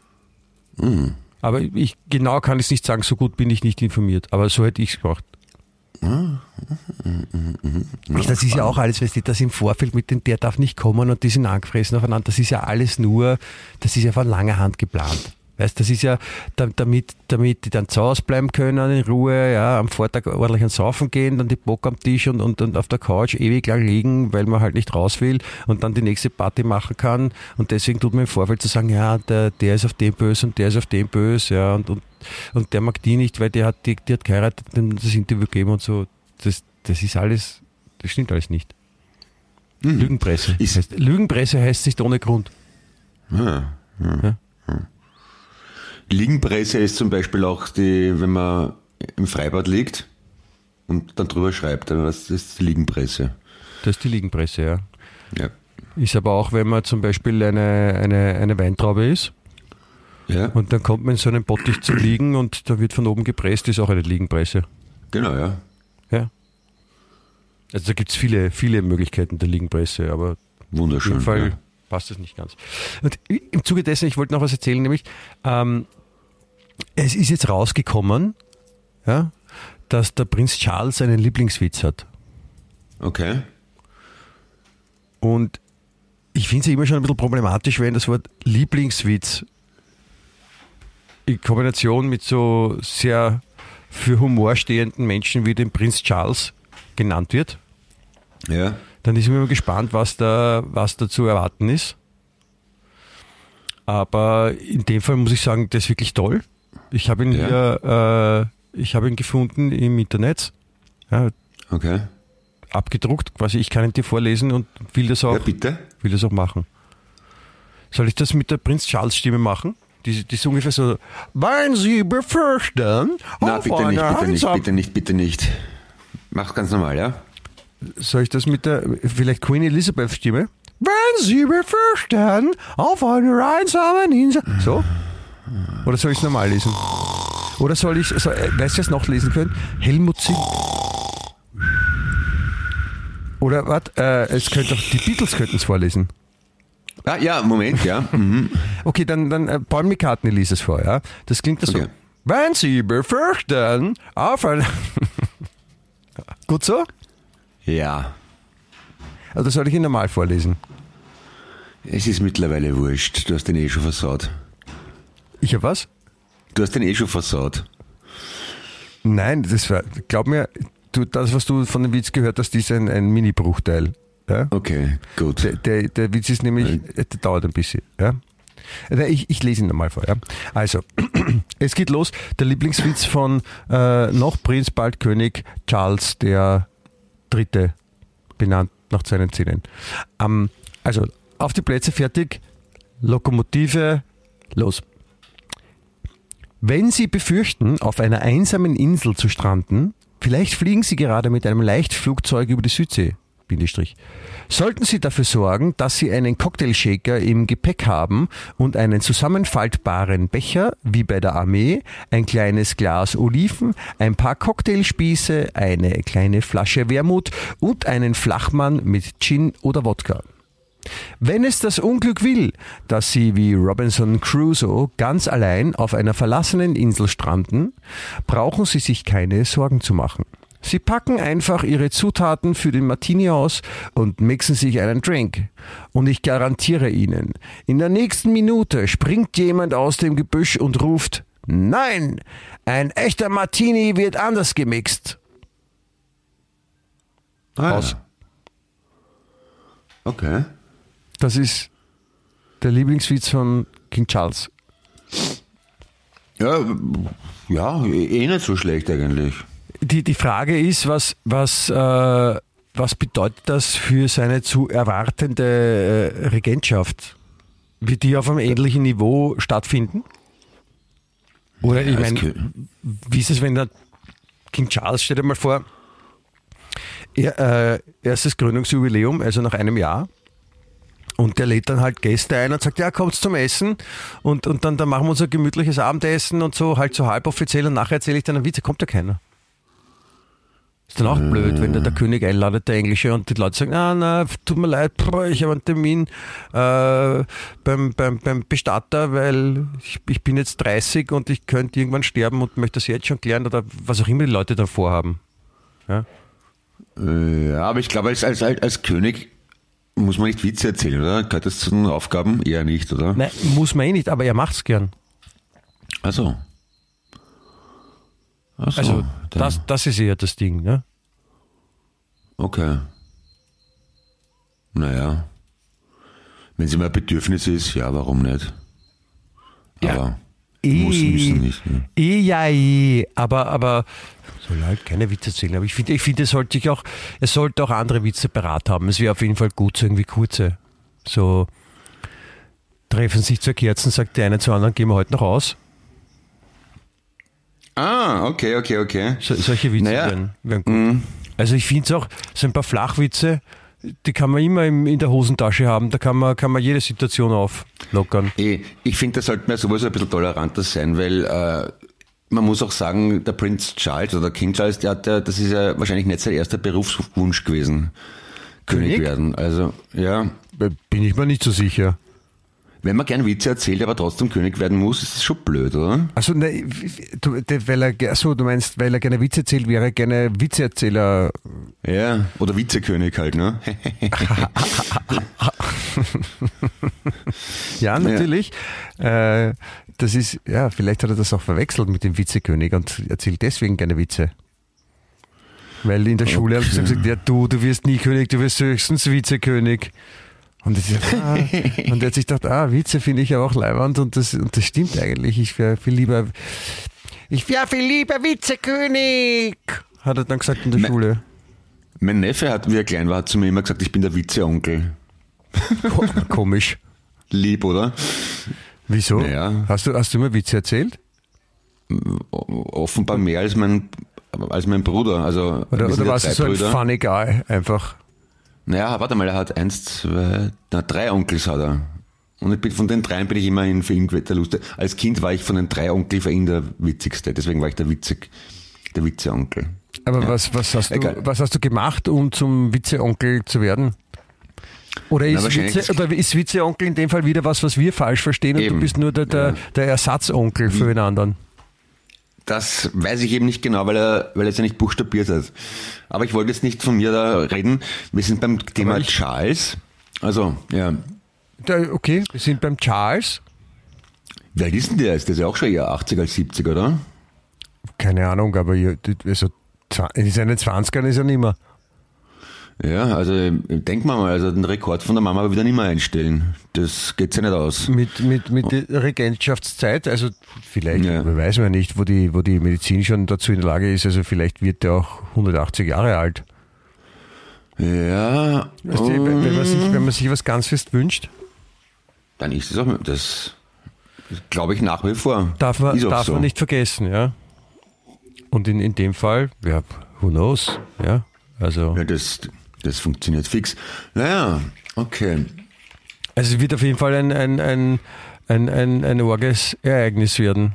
S2: Mhm.
S4: Aber ich genau kann ich es nicht sagen, so gut bin ich nicht informiert. Aber so hätte ich es gemacht. Das ist ja auch alles, weißt du, das im Vorfeld mit dem, der darf nicht kommen und die sind angefressen aufeinander. Das ist ja alles nur, das ist ja von langer Hand geplant. Weißt, das ist ja, da- damit, damit die dann zu Hause bleiben können, in Ruhe, ja, am Vortag ordentlich ans Saufen gehen, dann die Bock am Tisch und, und, und auf der Couch ewig lang liegen, weil man halt nicht raus will und dann die nächste Party machen kann. Und deswegen tut man im Vorfeld zu sagen, ja, der, der ist auf dem böse und der ist auf dem böse, ja, und, und, und der mag die nicht, weil der hat, die, die hat geheiratet, dem das Interview gegeben und so. Das, das ist alles, das stimmt alles nicht. Lügenpresse.
S2: Ist-
S4: heißt, Lügenpresse heißt nicht ohne Grund.
S2: Ja, ja.
S4: Ja.
S2: Liegenpresse ist zum Beispiel auch die, wenn man im Freibad liegt und dann drüber schreibt, dann das ist die Liegenpresse.
S4: Das ist die Liegenpresse, ja.
S2: Ja.
S4: Ist aber auch, wenn man zum Beispiel eine, eine, eine Weintraube ist
S2: Ja,
S4: und dann kommt man in so einem Bottich zu liegen und da wird von oben gepresst, ist auch eine Liegenpresse.
S2: genau, ja.
S4: Ja. Also da gibt es viele, viele Möglichkeiten der Liegenpresse, aber auf
S2: Wunderschön.
S4: jeden Fall
S2: ja.
S4: passt das nicht ganz. Und im Zuge dessen, ich wollte noch was erzählen, nämlich ähm, es ist jetzt rausgekommen, ja, dass der Prinz Charles einen Lieblingswitz hat.
S2: Okay.
S4: Und ich finde es ja immer schon ein bisschen problematisch, wenn das Wort Lieblingswitz in Kombination mit so sehr für Humor stehenden Menschen wie dem Prinz Charles genannt wird.
S2: Ja.
S4: Dann ist immer gespannt, was da, was da zu erwarten ist. Aber in dem Fall muss ich sagen, das ist wirklich toll. Ich habe ihn
S2: Ja.
S4: hier, äh, ich habe ihn gefunden im Internet, ja,
S2: Okay.
S4: abgedruckt, quasi. Ich kann ihn dir vorlesen und will das auch
S2: Ja, bitte.
S4: will das auch machen. Soll ich das mit der Prinz Charles Stimme machen? Die, die ist ungefähr so, wenn Sie befürchten,
S2: Na, bitte nicht, bitte nicht, bitte nicht, bitte nicht. Mach's ganz normal, ja?
S4: Soll ich das mit der, vielleicht Queen Elizabeth Stimme? Wenn Sie befürchten, auf einer einsamen Insel. So? Oder soll ich es normal lesen? Oder soll ich, soll, äh, weißt du, es noch lesen können? Helmut Zinn. Oder was? Äh, es könnte auch, die Beatles könnten es vorlesen.
S2: Ah, ja, Moment, ja. Mhm.
S4: Okay, dann, dann äh, Paul McCartney liest es vor, ja? Das klingt so.
S2: Okay.
S4: Wenn Sie befürchten, auf ein... Gut so?
S2: Ja.
S4: Also soll ich ihn normal vorlesen?
S2: Es ist mittlerweile wurscht. Du hast den eh schon versaut.
S4: Ich hab was?
S2: Du hast den eh schon versaut.
S4: Nein, das war, glaub mir, du, das, was du von dem Witz gehört hast, ist ein, ein Mini-Bruchteil. Ja?
S2: Okay, gut.
S4: Der, der, der Witz ist nämlich, der dauert ein bisschen. Ja? Äh, Ich, ich lese ihn nochmal vor. Ja? Also, es geht los. Der Lieblingswitz von äh, noch Prinz, bald König Charles der Dritte, benannt nach seinen Zähnen. Ähm, also, auf die Plätze fertig, Lokomotive, los. Wenn Sie befürchten, auf einer einsamen Insel zu stranden, vielleicht fliegen Sie gerade mit einem Leichtflugzeug über die Südsee. Bindestrich. Sollten Sie dafür sorgen, dass Sie einen Cocktailshaker im Gepäck haben und einen zusammenfaltbaren Becher, wie bei der Armee, ein kleines Glas Oliven, ein paar Cocktailspieße, eine kleine Flasche Wermut und einen Flachmann mit Gin oder Wodka. Wenn es das Unglück will, dass sie wie Robinson Crusoe ganz allein auf einer verlassenen Insel stranden, brauchen sie sich keine Sorgen zu machen. Sie packen einfach ihre Zutaten für den Martini aus und mixen sich einen Drink. Und ich garantiere Ihnen, in der nächsten Minute springt jemand aus dem Gebüsch und ruft, Nein, ein echter Martini wird anders gemixt.
S2: Ah, ja. Okay.
S4: Das ist der Lieblingswitz von King Charles.
S2: Ja, ja, eh nicht so schlecht eigentlich.
S4: Die, die Frage ist, was, was, äh, was bedeutet das für seine zu erwartende äh, Regentschaft? Wird die auf einem ähnlichen Niveau stattfinden? Oder ich meine, wie ist es, wenn der King Charles, stell dir mal vor, er, äh, erstes Gründungsjubiläum, also nach einem Jahr. Und der lädt dann halt Gäste ein und sagt, ja, kommt zum Essen. Und, und dann, dann machen wir unser gemütliches Abendessen und so, halt so halboffiziell. Und nachher erzähle ich dann einen Witz, kommt ja keiner. Ist dann auch blöd, wenn der, der König einladet, der Englische, und die Leute sagen, ah, na, tut mir leid, ich habe einen Termin äh, beim, beim, beim Bestatter, weil ich, ich bin jetzt 30 und ich könnte irgendwann sterben und möchte das jetzt schon klären oder was auch immer die Leute dann vorhaben. Ja?
S2: Äh, Ja, aber ich glaube, als, als, als König muss man nicht Witze erzählen, oder? Gehört das zu den Aufgaben? Eher nicht, oder?
S4: Nein, muss man eh nicht, aber er macht's gern.
S2: Also. Ach so,
S4: Also
S2: dann-
S4: das, das ist eher das Ding. Ne?
S2: Okay. Naja. Wenn es immer ein Bedürfnis ist, ja, warum nicht?
S4: Ja. Eh,
S2: muss müssen nicht. Ne?
S4: eh, ja, eh. Aber, aber soll halt keine Witze erzählen. Aber ich finde, ich finde, es sollte sich auch, es sollte auch andere Witze parat haben. Es wäre auf jeden Fall gut, so irgendwie kurze. So treffen sich zwei Kerzen, sagt der eine zur anderen, gehen wir heute noch aus.
S2: Ah, okay, okay, okay.
S4: So, solche Witze
S2: Naja,
S4: wären, wären gut. Also ich finde es auch, so ein paar Flachwitze, die kann man immer im, in der Hosentasche haben. Da kann man, kann man jede Situation auflockern.
S2: Eh, Ich finde, da sollten wir sowieso ein bisschen toleranter sein, weil äh, man muss auch sagen, der Prince Charles oder King Charles, der hat ja, das ist ja wahrscheinlich nicht sein erster Berufswunsch gewesen, König,
S4: König?
S2: werden. Also, ja,
S4: Bin ich mir nicht so sicher.
S2: Wenn man gern Witze erzählt, aber trotzdem König werden muss, ist das schon blöd, oder?
S4: Also, ne, du, weil er, achso, du meinst, weil er gerne Witze erzählt, wäre er gerne Witzeerzähler.
S2: Ja, oder Vizekönig halt, ne?
S4: Ja, natürlich. Äh, das ist, ja, vielleicht hat er das auch verwechselt mit dem Witzekönig und erzählt deswegen gerne Witze. Weil in der Schule haben sie gesagt, ja, du, du wirst nie König, du wirst höchstens Vizekönig. Und, ist, ah, und er hat sich gedacht, ah, Witze finde ich ja auch leiwand und das, und das stimmt eigentlich. Ich wäre viel lieber, ich wäre viel lieber Vizekönig, hat er dann gesagt in der
S2: Me-
S4: Schule.
S2: mein Neffe hat, wie er klein war, hat zu mir immer gesagt, ich bin der Vizeonkel.
S4: Ko- Komisch.
S2: Lieb, oder?
S4: Wieso?
S2: Naja.
S4: Hast, du, hast du immer Witze erzählt?
S2: Offenbar mehr als mein als mein Bruder. Also
S4: Oder, oder warst du so ein
S2: Brüder.
S4: funny guy einfach?
S2: Naja, warte mal, er hat eins, zwei, na, drei Onkels hat er. Und ich bin, von den dreien bin ich immerhin für ihn der. Als Kind war ich von den drei Onkeln für ihn der witzigste, deswegen war ich der witzig, der Witzeonkel.
S4: Aber was, was, hast du, was hast du gemacht, um zum Witzeonkel zu werden? Oder ist,
S2: wahrscheinlich-
S4: Witze, oder ist Witzeonkel in dem Fall wieder was, was wir falsch verstehen und du bist nur der, der,
S2: Ja.
S4: der Ersatzonkel für den anderen?
S2: Das weiß ich eben nicht genau, weil er, weil er es ja nicht buchstabiert hat. Aber ich wollte jetzt nicht von mir da reden. Wir sind beim Thema
S4: ich-
S2: Charles. Also, ja.
S4: Der, okay, wir sind beim Charles.
S2: Alt ist denn der jetzt? Der ist ja auch schon eher 80 als 70, oder?
S4: Keine Ahnung, aber also, in seinen 20ern ist er nicht mehr.
S2: Ja, also denk mal mal, also den Rekord von der Mama wieder nicht mehr einstellen. Das geht ja nicht aus.
S4: Mit, mit, mit der Regentschaftszeit, also vielleicht,
S2: Ja.
S4: weiß man nicht, wo die, wo die Medizin schon dazu in der Lage ist, also vielleicht wird der auch 180 Jahre alt.
S2: Ja,
S4: Weißt du, wenn, wenn, man sich, wenn man sich was ganz fest wünscht,
S2: dann ist es auch, das glaube ich nach wie vor.
S4: darf man, darf
S2: so.
S4: man nicht vergessen, ja. Und in, in dem Fall, ja, who knows, ja. Also,
S2: Ja, das, das funktioniert fix. Naja, okay.
S4: also es wird auf jeden Fall ein, ein, ein, ein, ein, ein orges Ereignis werden.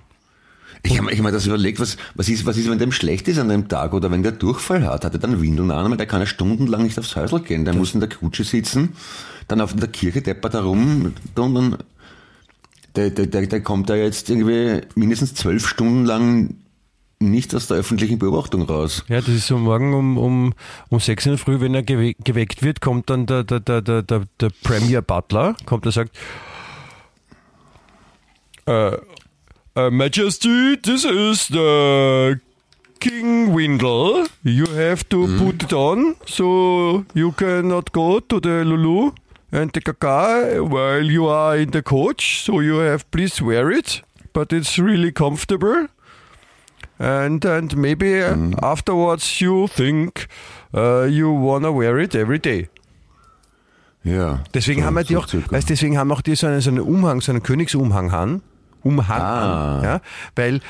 S2: Ich habe ich hab mir das überlegt, was, was, ist, was ist, wenn dem schlecht ist an dem Tag oder wenn der Durchfall hat? Hat er dann Windeln an? Weil der kann ja stundenlang nicht aufs Häusl gehen. Der muss in der Kutsche sitzen, dann auf der Kirche deppert er rum und dann, der, der, der, der kommt da jetzt irgendwie mindestens zwölf Stunden lang nicht aus der öffentlichen Beobachtung raus.
S4: Ja, das ist so morgen um, um, um 6 in der Früh, wenn er gewe geweckt wird, kommt dann der, der, der, der, der, der Premier Butler, kommt und sagt, äh, uh, Majesty, this is the King Windle. You have to put it on, so you cannot go to the Lulu and the Kaka while you are in the coach. So you have please wear it, but it's really comfortable. And and maybe uh, afterwards you think uh, you wanna wear it every day.
S2: Ja.
S4: Deswegen
S2: so,
S4: haben wir die
S2: so
S4: auch,
S2: circa.
S4: weißt, deswegen haben auch die so einen, so einen Umhang, so einen Königsumhang an. Umhang
S2: Ah.
S4: an, ja, weil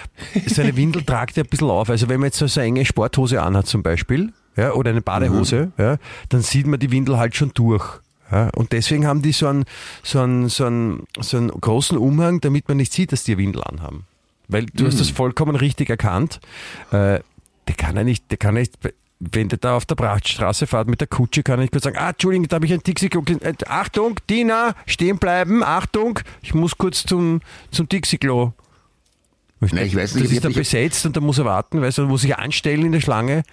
S4: so eine Windel tragt ja ein bisschen auf. Also wenn man jetzt so eine enge Sporthose anhat zum Beispiel, ja, oder eine Badehose, ja, dann sieht man die Windel halt schon durch. Ja, und deswegen haben die so einen, so, einen, so, einen, so einen großen Umhang, damit man nicht sieht, dass die Windel anhaben. Weil du hast das vollkommen richtig erkannt. Äh, der kann ja nicht, der kann nicht, wenn der da auf der Prachtstraße fährt mit der Kutsche, kann er nicht kurz sagen, ah, Entschuldigung, da habe ich ein Dixie-Klo. Äh, Achtung, Dina, stehen bleiben, Achtung, ich muss kurz zum, zum Dixie-Klo.
S2: Na, ich weiß nicht,
S4: das
S2: ich
S4: ist dann
S2: ich-
S4: besetzt und da muss er warten, weißt du, muss sich anstellen in der Schlange.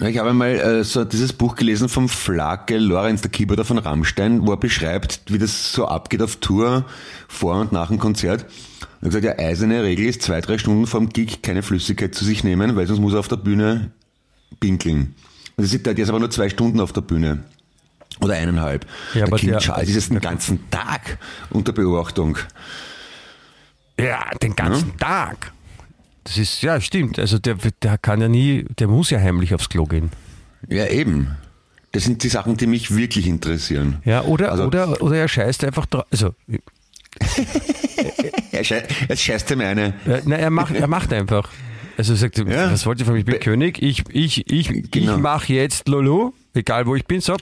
S2: Ja, Ich habe mal äh, so dieses Buch gelesen vom Flake Lorenz, der Keyboarder von Rammstein, wo er beschreibt, wie das so abgeht auf Tour vor und nach dem Konzert. Er hat gesagt, ja, eiserne Regel ist zwei, drei Stunden vorm Gig keine Flüssigkeit zu sich nehmen, weil sonst muss er auf der Bühne pinkeln. Und das ist, der ist aber nur zwei Stunden auf der Bühne. Oder eineinhalb.
S4: Ja,
S2: der King
S4: der-
S2: Charles ist jetzt den ganzen Tag unter Beobachtung.
S4: Ja, den ganzen Tag. Das ist, ja, stimmt. Also der, der kann ja nie, der muss ja heimlich aufs Klo gehen.
S2: Ja, eben. Das sind die Sachen, die mich wirklich interessieren.
S4: Ja, oder,
S2: Also-
S4: oder, oder er scheißt einfach drauf. Also,
S2: Er schei- Es scheißt ihm eine.
S4: Ja, na, er macht, er macht einfach. Also er sagt,
S2: Ja.
S4: was wollt ihr von mir? Ich bin König, ich, ich, ich,
S2: Genau.
S4: ich mache jetzt Lolo, egal wo ich bin, so.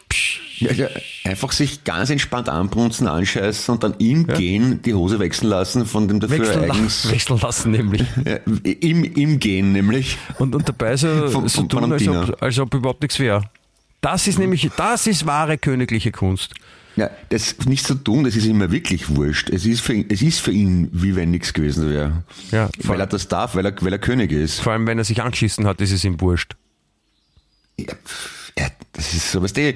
S2: Ja, ja, einfach sich ganz entspannt anbrunzen, anscheißen und dann im Gehen die Hose wechseln lassen von dem dafür
S4: Wechseln,
S2: eigens.
S4: wechseln lassen nämlich.
S2: Ja, im, Im Gehen nämlich.
S4: Und, und dabei so,
S2: Vom-
S4: so tun,
S2: von einem
S4: als ob, als ob überhaupt nichts wäre. Das ist nämlich, das ist wahre königliche Kunst.
S2: Ja, das nicht zu tun, das ist ihm ja wirklich wurscht. Es ist für ihn, es ist für ihn, wie wenn nichts gewesen wäre.
S4: Ja,
S2: weil er das darf, weil er, weil er König ist.
S4: Vor allem, wenn er sich angeschissen hat, ist es ihm wurscht.
S2: Ja, ja, das ist so, weißt du,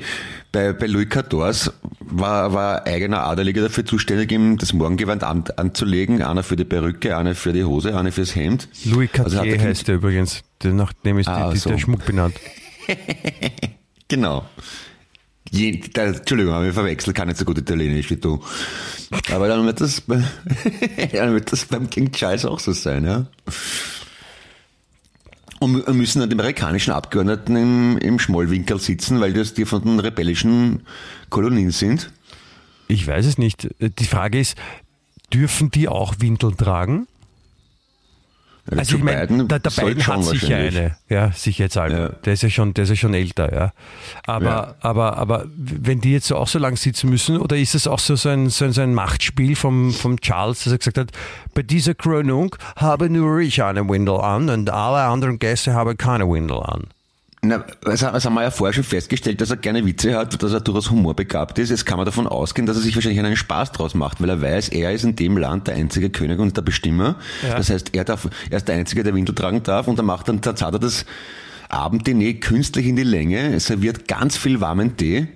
S2: bei, bei Louis XIV war, war ein eigener Adeliger dafür zuständig, ihm das Morgengewand an, anzulegen. Einer für die Perücke, einer für die Hose, einer fürs Hemd.
S4: Louis
S2: Also
S4: Cartier
S2: er-
S4: heißt er übrigens. Der- Nach dem ist
S2: Ah,
S4: die, die,
S2: so.
S4: der Schmuck benannt.
S2: Genau. Je, da, Entschuldigung, habe ich verwechselt, kann nicht so gut Italienisch wie du. Aber dann wird das, bei, dann wird das beim King Charles auch so sein, ja. Und müssen dann die amerikanischen Abgeordneten im, im Schmollwinkel sitzen, weil das die von den rebellischen Kolonien sind.
S4: Ich weiß es nicht. Die Frage ist, dürfen die auch Windeln tragen? Also ich meine, der, der Biden hat sicher eine, ja, sicherheitshalber.
S2: Ja.
S4: Der ist ja schon, der ist ja schon älter, ja. Aber,
S2: Ja.
S4: aber, aber wenn die jetzt so auch so lang sitzen müssen, oder ist es auch so, so, ein, so, ein, so ein Machtspiel vom, vom Charles, dass er gesagt hat, bei dieser Krönung habe nur ich eine Windel an und alle anderen Gäste haben keine Windel an.
S2: Na, das, haben wir ja vorher schon festgestellt, dass er gerne Witze hat, dass er durchaus humorbegabt ist. Jetzt kann man davon ausgehen, dass er sich wahrscheinlich einen Spaß draus macht, weil er weiß, er ist in dem Land der einzige König und der Bestimmer.
S4: Ja.
S2: Das heißt, er, darf, er ist der Einzige, der Windel tragen darf und er macht dann, dann zahlt er das Abenddiner künstlich in die Länge, er serviert ganz viel warmen Tee,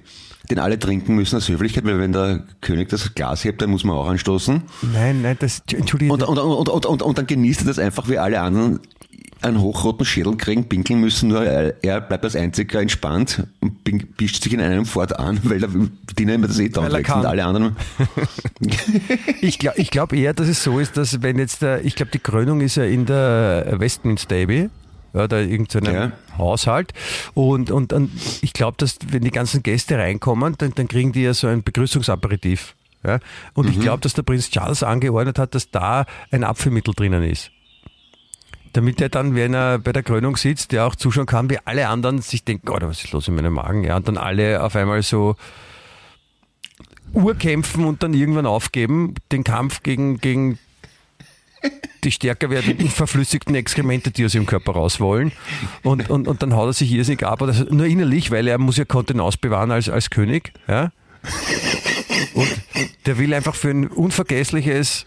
S2: den alle trinken müssen aus Höflichkeit, weil wenn der König das Glas hebt, dann muss man auch anstoßen.
S4: Nein, nein, das, entschuldige.
S2: Und, und, und, und, und, und dann genießt er das einfach, wie alle anderen einen hochroten Schädel kriegen, pinkeln müssen, nur er, er bleibt als einziger entspannt und pischt sich in einem fort an, weil der Diener immer das eh down
S4: er
S2: wechselt und alle anderen.
S4: Ich glaube ich glaub eher, dass es so ist, dass wenn jetzt der, ich glaube, die Krönung ist ja in der Westminster Abbey, ja, da irgendeinem
S2: Ja.
S4: Haushalt. Und, und, und ich glaube, dass wenn die ganzen Gäste reinkommen, dann, dann kriegen die ja so ein Begrüßungsaperitif. Ja? Und
S2: Mhm.
S4: ich glaube, dass der Prinz Charles angeordnet hat, dass da ein Abführmittel drinnen ist. Damit er dann, wenn er bei der Krönung sitzt, der auch zuschauen kann, wie alle anderen sich denken, Gott, was ist los in meinem Magen? Ja, und dann alle auf einmal so urkämpfen und dann irgendwann aufgeben, den Kampf gegen, gegen die stärker werdenden verflüssigten Exkremente, die aus ihrem Körper raus wollen. Und, und, und dann haut er sich irrsinnig ab, aber das nur innerlich, weil er muss ja Kontenance bewahren als, als König. Ja? Und der will einfach für ein unvergessliches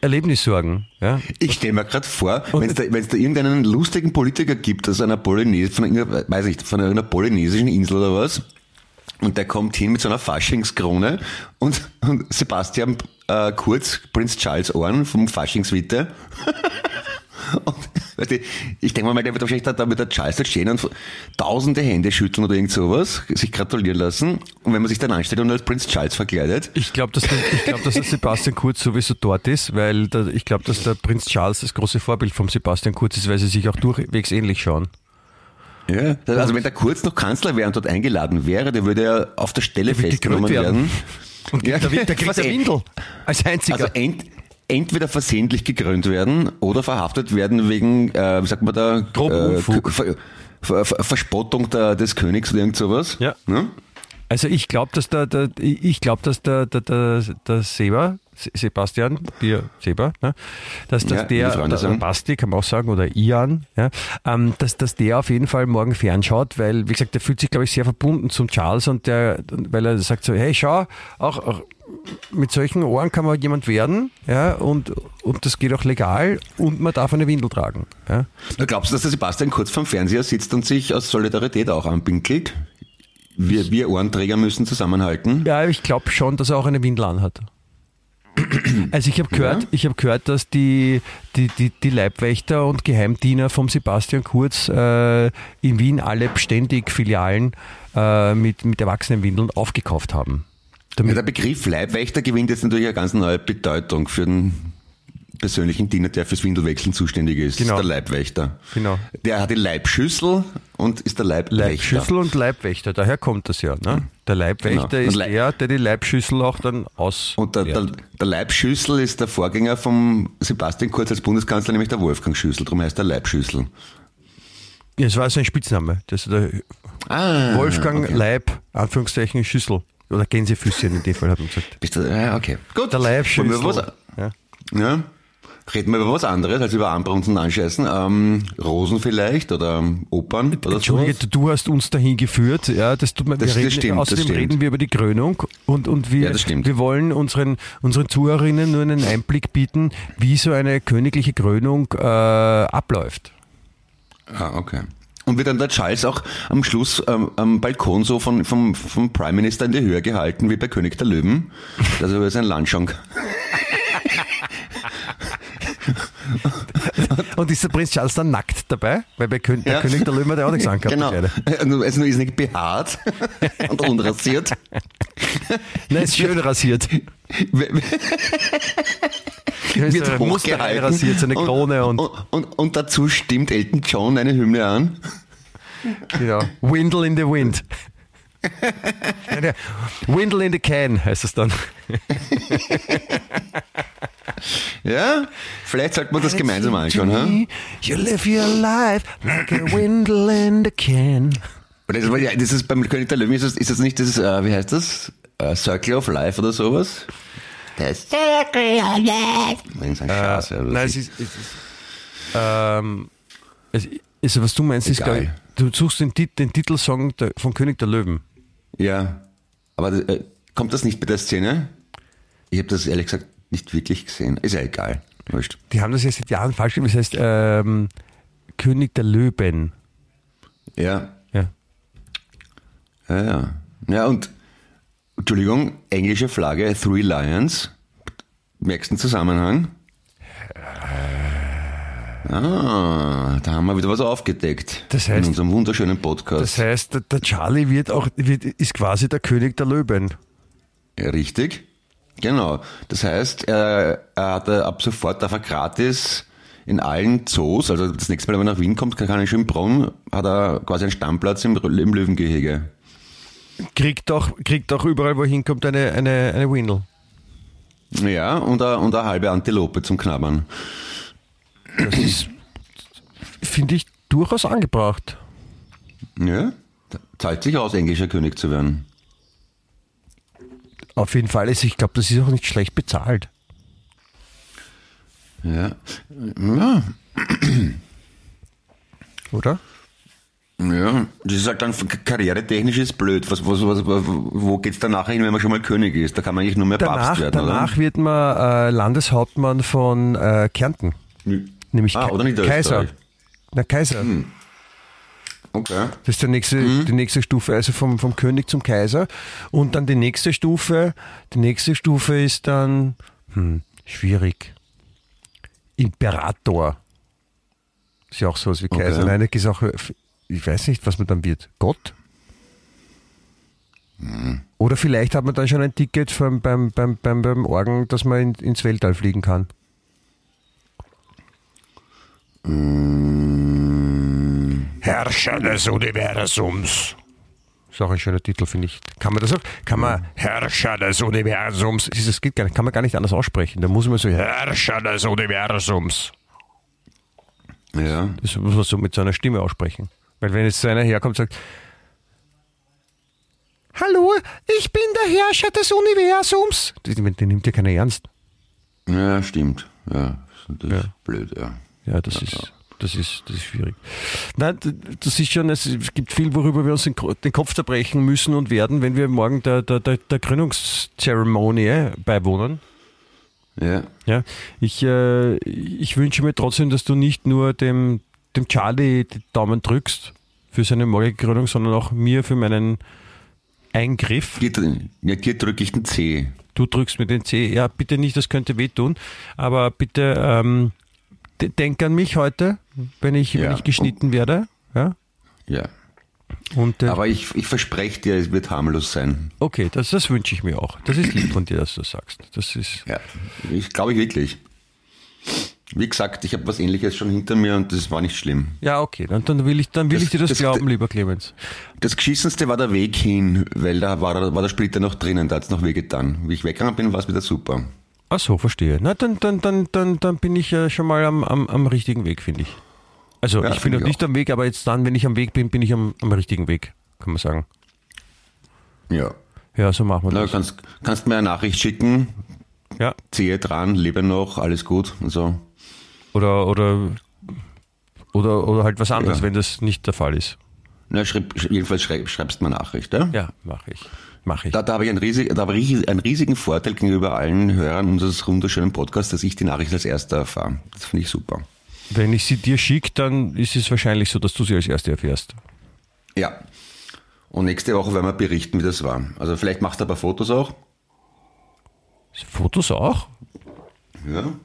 S4: Erlebnis sorgen. Ja?
S2: Ich stelle mir gerade vor, wenn es da, wenn's da irgendeinen lustigen Politiker gibt aus einer Polynes von, irgendeiner- weiß ich, von einer polynesischen Insel oder was, und der kommt hin mit so einer Faschingskrone und, und Sebastian äh, Kurz, Prinz Charles Ohren vom Faschingswitte. Und, weißt du, ich denke mal, der wird wahrscheinlich da, da mit der Charles dort stehen und tausende Hände schütteln oder irgend sowas, sich gratulieren lassen. Und wenn man sich dann anstellt und als Prinz Charles verkleidet,
S4: Ich glaube, dass, der- ich glaub, dass der Sebastian Kurz sowieso dort ist, weil der, ich glaube, dass der Prinz Charles das große Vorbild vom Sebastian Kurz ist, weil sie sich auch durchwegs ähnlich schauen.
S2: Ja, also wenn der Kurz noch Kanzler wäre und dort eingeladen wäre, der würde ja auf der Stelle festgenommen
S4: werden.
S2: werden.
S4: Und
S2: Ja,
S4: der, der kriegt der
S2: eh-
S4: Windel als einziger.
S2: Also ent, entweder versehentlich gekrönt werden oder verhaftet werden wegen, äh, wie sagt man da,
S4: Groben
S2: äh,
S4: Unfug.
S2: Ver, Ver, Ver, Verspottung der, des Königs oder irgend sowas.
S4: Ja.
S2: Ne?
S4: Also ich glaube, dass der, der ich glaube, dass der, der, der, der Seba, Se- Sebastian, Bier Seba, ne? dass, dass
S2: Ja,
S4: der, der. Basti kann man auch sagen, oder Ian, ja, ähm, dass, dass der auf jeden Fall morgen fernschaut, weil, wie gesagt, der fühlt sich, glaube ich, sehr verbunden zum Charles und der, weil er sagt so, hey, schau, auch, auch mit solchen Ohren kann man jemand werden, ja, und, und das geht auch legal und man darf eine Windel tragen. Ja.
S2: Na, Glaubst du, dass der Sebastian kurz vorm Fernseher sitzt und sich aus Solidarität auch anpinkelt? Wir, wir Ohrenträger müssen zusammenhalten.
S4: Ja, ich glaube schon, dass er auch eine Windel anhat. Also ich habe gehört,
S2: Ja?
S4: ich habe gehört, dass die, die, die, die Leibwächter und Geheimdiener vom Sebastian Kurz äh, in Wien alle beständig Filialen äh, mit, mit Erwachsenenwindeln aufgekauft haben.
S2: Ja, der Begriff Leibwächter gewinnt jetzt natürlich eine ganz neue Bedeutung für den persönlichen Diener, der fürs Windelwechseln zuständig ist.
S4: Genau.
S2: Der Leibwächter.
S4: Genau.
S2: Der hat die Leibschüssel und ist der Leibwächter.
S4: Leibschüssel und Leibwächter, daher kommt das ja. Ne? Der Leibwächter
S2: Genau.
S4: Ist
S2: Leib-
S4: der, der die Leibschüssel auch dann aus.
S2: Und der, der, der Leibschüssel ist der Vorgänger vom Sebastian Kurz als Bundeskanzler, nämlich der Wolfgang Schüssel. Darum heißt er Leibschüssel.
S4: Ja, es war sein Spitzname. Das der
S2: Ah,
S4: Wolfgang
S2: okay.
S4: Leib, Anführungszeichen Schüssel. Oder Gänsefüßchen in dem Fall hat man gesagt.
S2: Bist du, ja, okay. Gut.
S4: Der Leibschüssel. Ja.
S2: Reden wir über was anderes als über Anbrunzen und Anscheißen. Ähm, Rosen vielleicht oder Opern oder
S4: Entschuldige,
S2: sowas?
S4: du hast uns dahin geführt. Ja, das tut mir
S2: Das-
S4: reden,
S2: das stimmt, das
S4: Außerdem
S2: stimmt.
S4: reden wir über die Krönung und, und wir,
S2: Ja, das
S4: wir wollen unseren, unseren Zuhörerinnen nur einen Einblick bieten, wie so eine königliche Krönung äh, abläuft.
S2: Ah, okay. Und wird dann der Charles auch am Schluss ähm, am Balkon so von, vom, vom Prime Minister in die Höhe gehalten, wie bei König der Löwen? Also über sein Land schon.
S4: Und ist der Prinz Charles dann nackt dabei? Weil bei Kön der
S2: Ja.
S4: König der Löwen hat er auch nichts angehabt.
S2: Genau.
S4: der.
S2: Nur- Also nur ist nicht behaart und unrasiert.
S4: Nein, ist schön rasiert.
S2: wird
S4: Er
S2: hochgehalten.
S4: rasiert, seine Krone und,
S2: und, und, und dazu stimmt Elton John eine Hymne an.
S4: genau. Windle in the wind. Windle in the can heißt es dann.
S2: Ja, vielleicht sollten wir das gemeinsam anschauen. Ha?
S4: You live your life like a windle in the can.
S2: Das, ja, das ist beim König der Löwen, ist das, ist das nicht das, äh, wie heißt das? Äh, Circle of Life oder sowas? Das Circle of Life. Nein, ist ein das
S4: Nein, es ist, es ist ähm, es ist, was du meinst, ist,
S2: Egal.
S4: ich, du suchst den, den Titelsong der, von König der Löwen.
S2: ja, aber äh, kommt das nicht bei der Szene? Ich habe das ehrlich gesagt nicht wirklich gesehen. Ist ja egal. Wurscht.
S4: Die haben das ja seit Jahren falsch gemacht. Das heißt ähm, König der Löwen.
S2: Ja,
S4: Ja.
S2: ja, ja. Ja, und, Entschuldigung, englische Flagge, Three Lions. Merkst du den Zusammenhang? Ah, da haben wir wieder was aufgedeckt.
S4: Das heißt-
S2: in unserem wunderschönen Podcast.
S4: Das heißt, der- der Charlie wird auch, wird, ist quasi der König der Löwen.
S2: Ja, richtig. Genau. Das heißt, er, er hat äh, ab sofort darf er gratis in allen Zoos, also das nächste Mal, wenn er nach Wien kommt, kann er in Schönbrunn, hat er quasi einen Stammplatz im, im Löwengehege.
S4: Kriegt auch, kriegt auch überall, wo er hinkommt, eine, eine, eine Windel.
S2: Ja, und eine, und eine halbe Antilope zum Knabbern.
S4: Das ist, finde ich, durchaus angebracht.
S2: Ja, zahlt sich aus, englischer König zu werden.
S4: Auf jeden Fall ist, ich glaube, das ist auch nicht schlecht bezahlt.
S2: Ja, ja,
S4: Oder?
S2: ja. Das ist halt dann karrieretechnisch ist blöd. Was, was, was, wo geht's dann nachher hin, wenn man schon mal König ist? Da kann man eigentlich nur mehr
S4: Danach,
S2: Papst werden,
S4: danach wird man äh, Landeshauptmann von äh, Kärnten.
S2: oder?
S4: Nämlich
S2: Ah, oder Niederösterreich.
S4: Kaiser. Na, Kaiser.
S2: Okay.
S4: Das ist der nächste,
S2: Mhm.
S4: die nächste Stufe, also vom, vom König zum Kaiser. Und dann die nächste Stufe, die nächste Stufe ist dann hm, schwierig. Imperator. Ist ja auch sowas wie Kaiser.
S2: Okay.
S4: Nein, das ist auch, ich weiß nicht, was man dann wird. Gott?
S2: Mhm.
S4: Oder vielleicht hat man dann schon ein Ticket beim, beim, beim, beim, beim Orgen, dass man in, ins Weltall fliegen kann. Herrscher des Universums. Ist auch ein schöner Titel, finde ich. Kann man das auch? Kann man Herrscher des Universums? Das geht gar nicht, kann man gar nicht anders aussprechen. Da muss man so Herrscher des Universums.
S2: Ja.
S4: Das muss man so mit so einer Stimme aussprechen. Weil wenn jetzt so einer herkommt und sagt, Hallo, ich bin der Herrscher des Universums. Den, den nimmt ja keiner ernst.
S2: Ja, stimmt. Ja, das ist
S4: Ja.
S2: blöd, ja.
S4: Ja, das ist, das ist, das ist schwierig. Nein, das ist schon, es gibt viel, worüber wir uns den Ko- den Kopf zerbrechen müssen und werden, wenn wir morgen der, der, der, der Gründungszeremonie beiwohnen.
S2: Ja.
S4: Ja, ich, äh, ich wünsche mir trotzdem, dass du nicht nur dem, dem Charlie die Daumen drückst für seine morgige Gründung, sondern auch mir für meinen Eingriff.
S2: Dir, ja, dir drücke ich den C.
S4: Du drückst mir den C. Ja, bitte nicht, das könnte wehtun. Aber bitte ähm, denk an mich heute, wenn ich, wenn
S2: Ja.
S4: ich geschnitten werde. Ja?
S2: Ja.
S4: Und, äh,
S2: Aber ich, ich verspreche dir, es wird harmlos sein.
S4: okay, das, das wünsche ich mir auch. Das ist lieb von dir, dass du das sagst. Das ist.
S2: Ja. Ich glaube ich wirklich. Wie gesagt, ich habe was ähnliches schon hinter mir und das war nicht schlimm.
S4: Ja, okay, dann, dann will ich, dann will
S2: Das-
S4: ich dir das,
S2: das-
S4: glauben, lieber Clemens.
S2: Das Geschissenste war der Weg hin, weil da war, war der Splitter noch drinnen, da hat es noch wehgetan. Wie ich weggegangen bin, war es wieder super.
S4: Ach so, verstehe. Na, dann, dann, dann, dann, dann bin ich ja schon mal am, am, am richtigen Weg, finde ich. Also,
S2: Ja,
S4: ich bin noch
S2: ich
S4: nicht am Weg, aber jetzt dann, wenn ich am Weg bin, bin ich am, am richtigen Weg, kann man sagen.
S2: Ja.
S4: Ja, so machen wir
S2: Na,
S4: das.
S2: kannst, kannst mir eine Nachricht schicken,
S4: Ja,
S2: ziehe dran, lebe noch, alles gut und so.
S4: oder, oder, oder, oder halt was anderes,
S2: Ja.
S4: wenn das nicht der Fall ist.
S2: Na, schreib, jedenfalls schreib, schreibst du mir eine Nachricht, ja?
S4: Ja, mache ich. Mache ich.
S2: Da, da habe ich einen, riesig, da habe ich einen riesigen Vorteil gegenüber allen Hörern unseres wunderschönen Podcasts, dass ich die Nachricht als erster erfahre. Das finde ich super.
S4: Wenn ich sie dir schicke, dann ist es wahrscheinlich so, dass du sie als Erste erfährst.
S2: Ja. Und nächste Woche werden wir berichten, wie das war. Also vielleicht machst du ein paar Fotos auch.
S4: Fotos auch?
S2: Ja. Können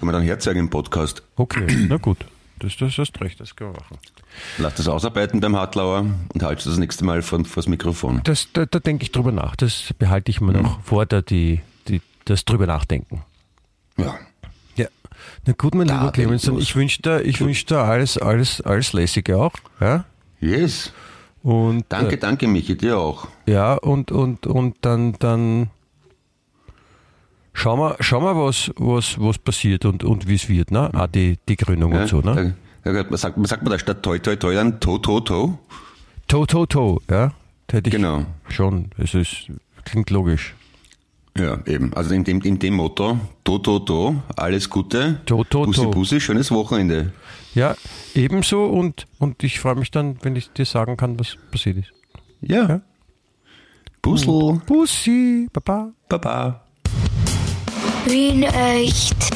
S2: wir dann herzeigen im Podcast.
S4: Okay, na gut. Das, das hast recht, das können wir machen.
S2: Lass das ausarbeiten beim Hartlauer und halt das nächste Mal vor, vor das Mikrofon.
S4: Das, da, da denke ich drüber nach. Das behalte ich mir noch vor, da die, die, das drüber nachdenken.
S2: Ja.
S4: Ja. Na gut, mein
S2: Da
S4: lieber Clemens, ich wünsche dir, ich wünsche dir alles, alles, alles Lässige auch. Ja.
S2: Yes.
S4: Und,
S2: Danke,
S4: Äh,
S2: danke, Michi, dir auch.
S4: ja, und, und, und dann, dann, Schauen wir, schauen wir was, was, was passiert und, und wie es wird, ne? Auch die, die Krönung
S2: Ja,
S4: und so, ne?
S2: da, da, sagt, man sagt man da statt toi toi toi dann to to to?
S4: To, to, to, ja? Hätte ich
S2: Genau.
S4: schon. Es ist, klingt logisch.
S2: Ja, eben. Also in dem, in dem Motto, to to to, alles Gute,
S4: To, to,
S2: Bussi
S4: to.
S2: Bussi, schönes Wochenende.
S4: Ja, ebenso und, und ich freue mich dann, wenn ich dir sagen kann, was passiert ist.
S2: Ja.
S4: Ja.
S2: Puzzle,
S4: Bussi, Baba.
S2: Baba.
S1: Wien echt.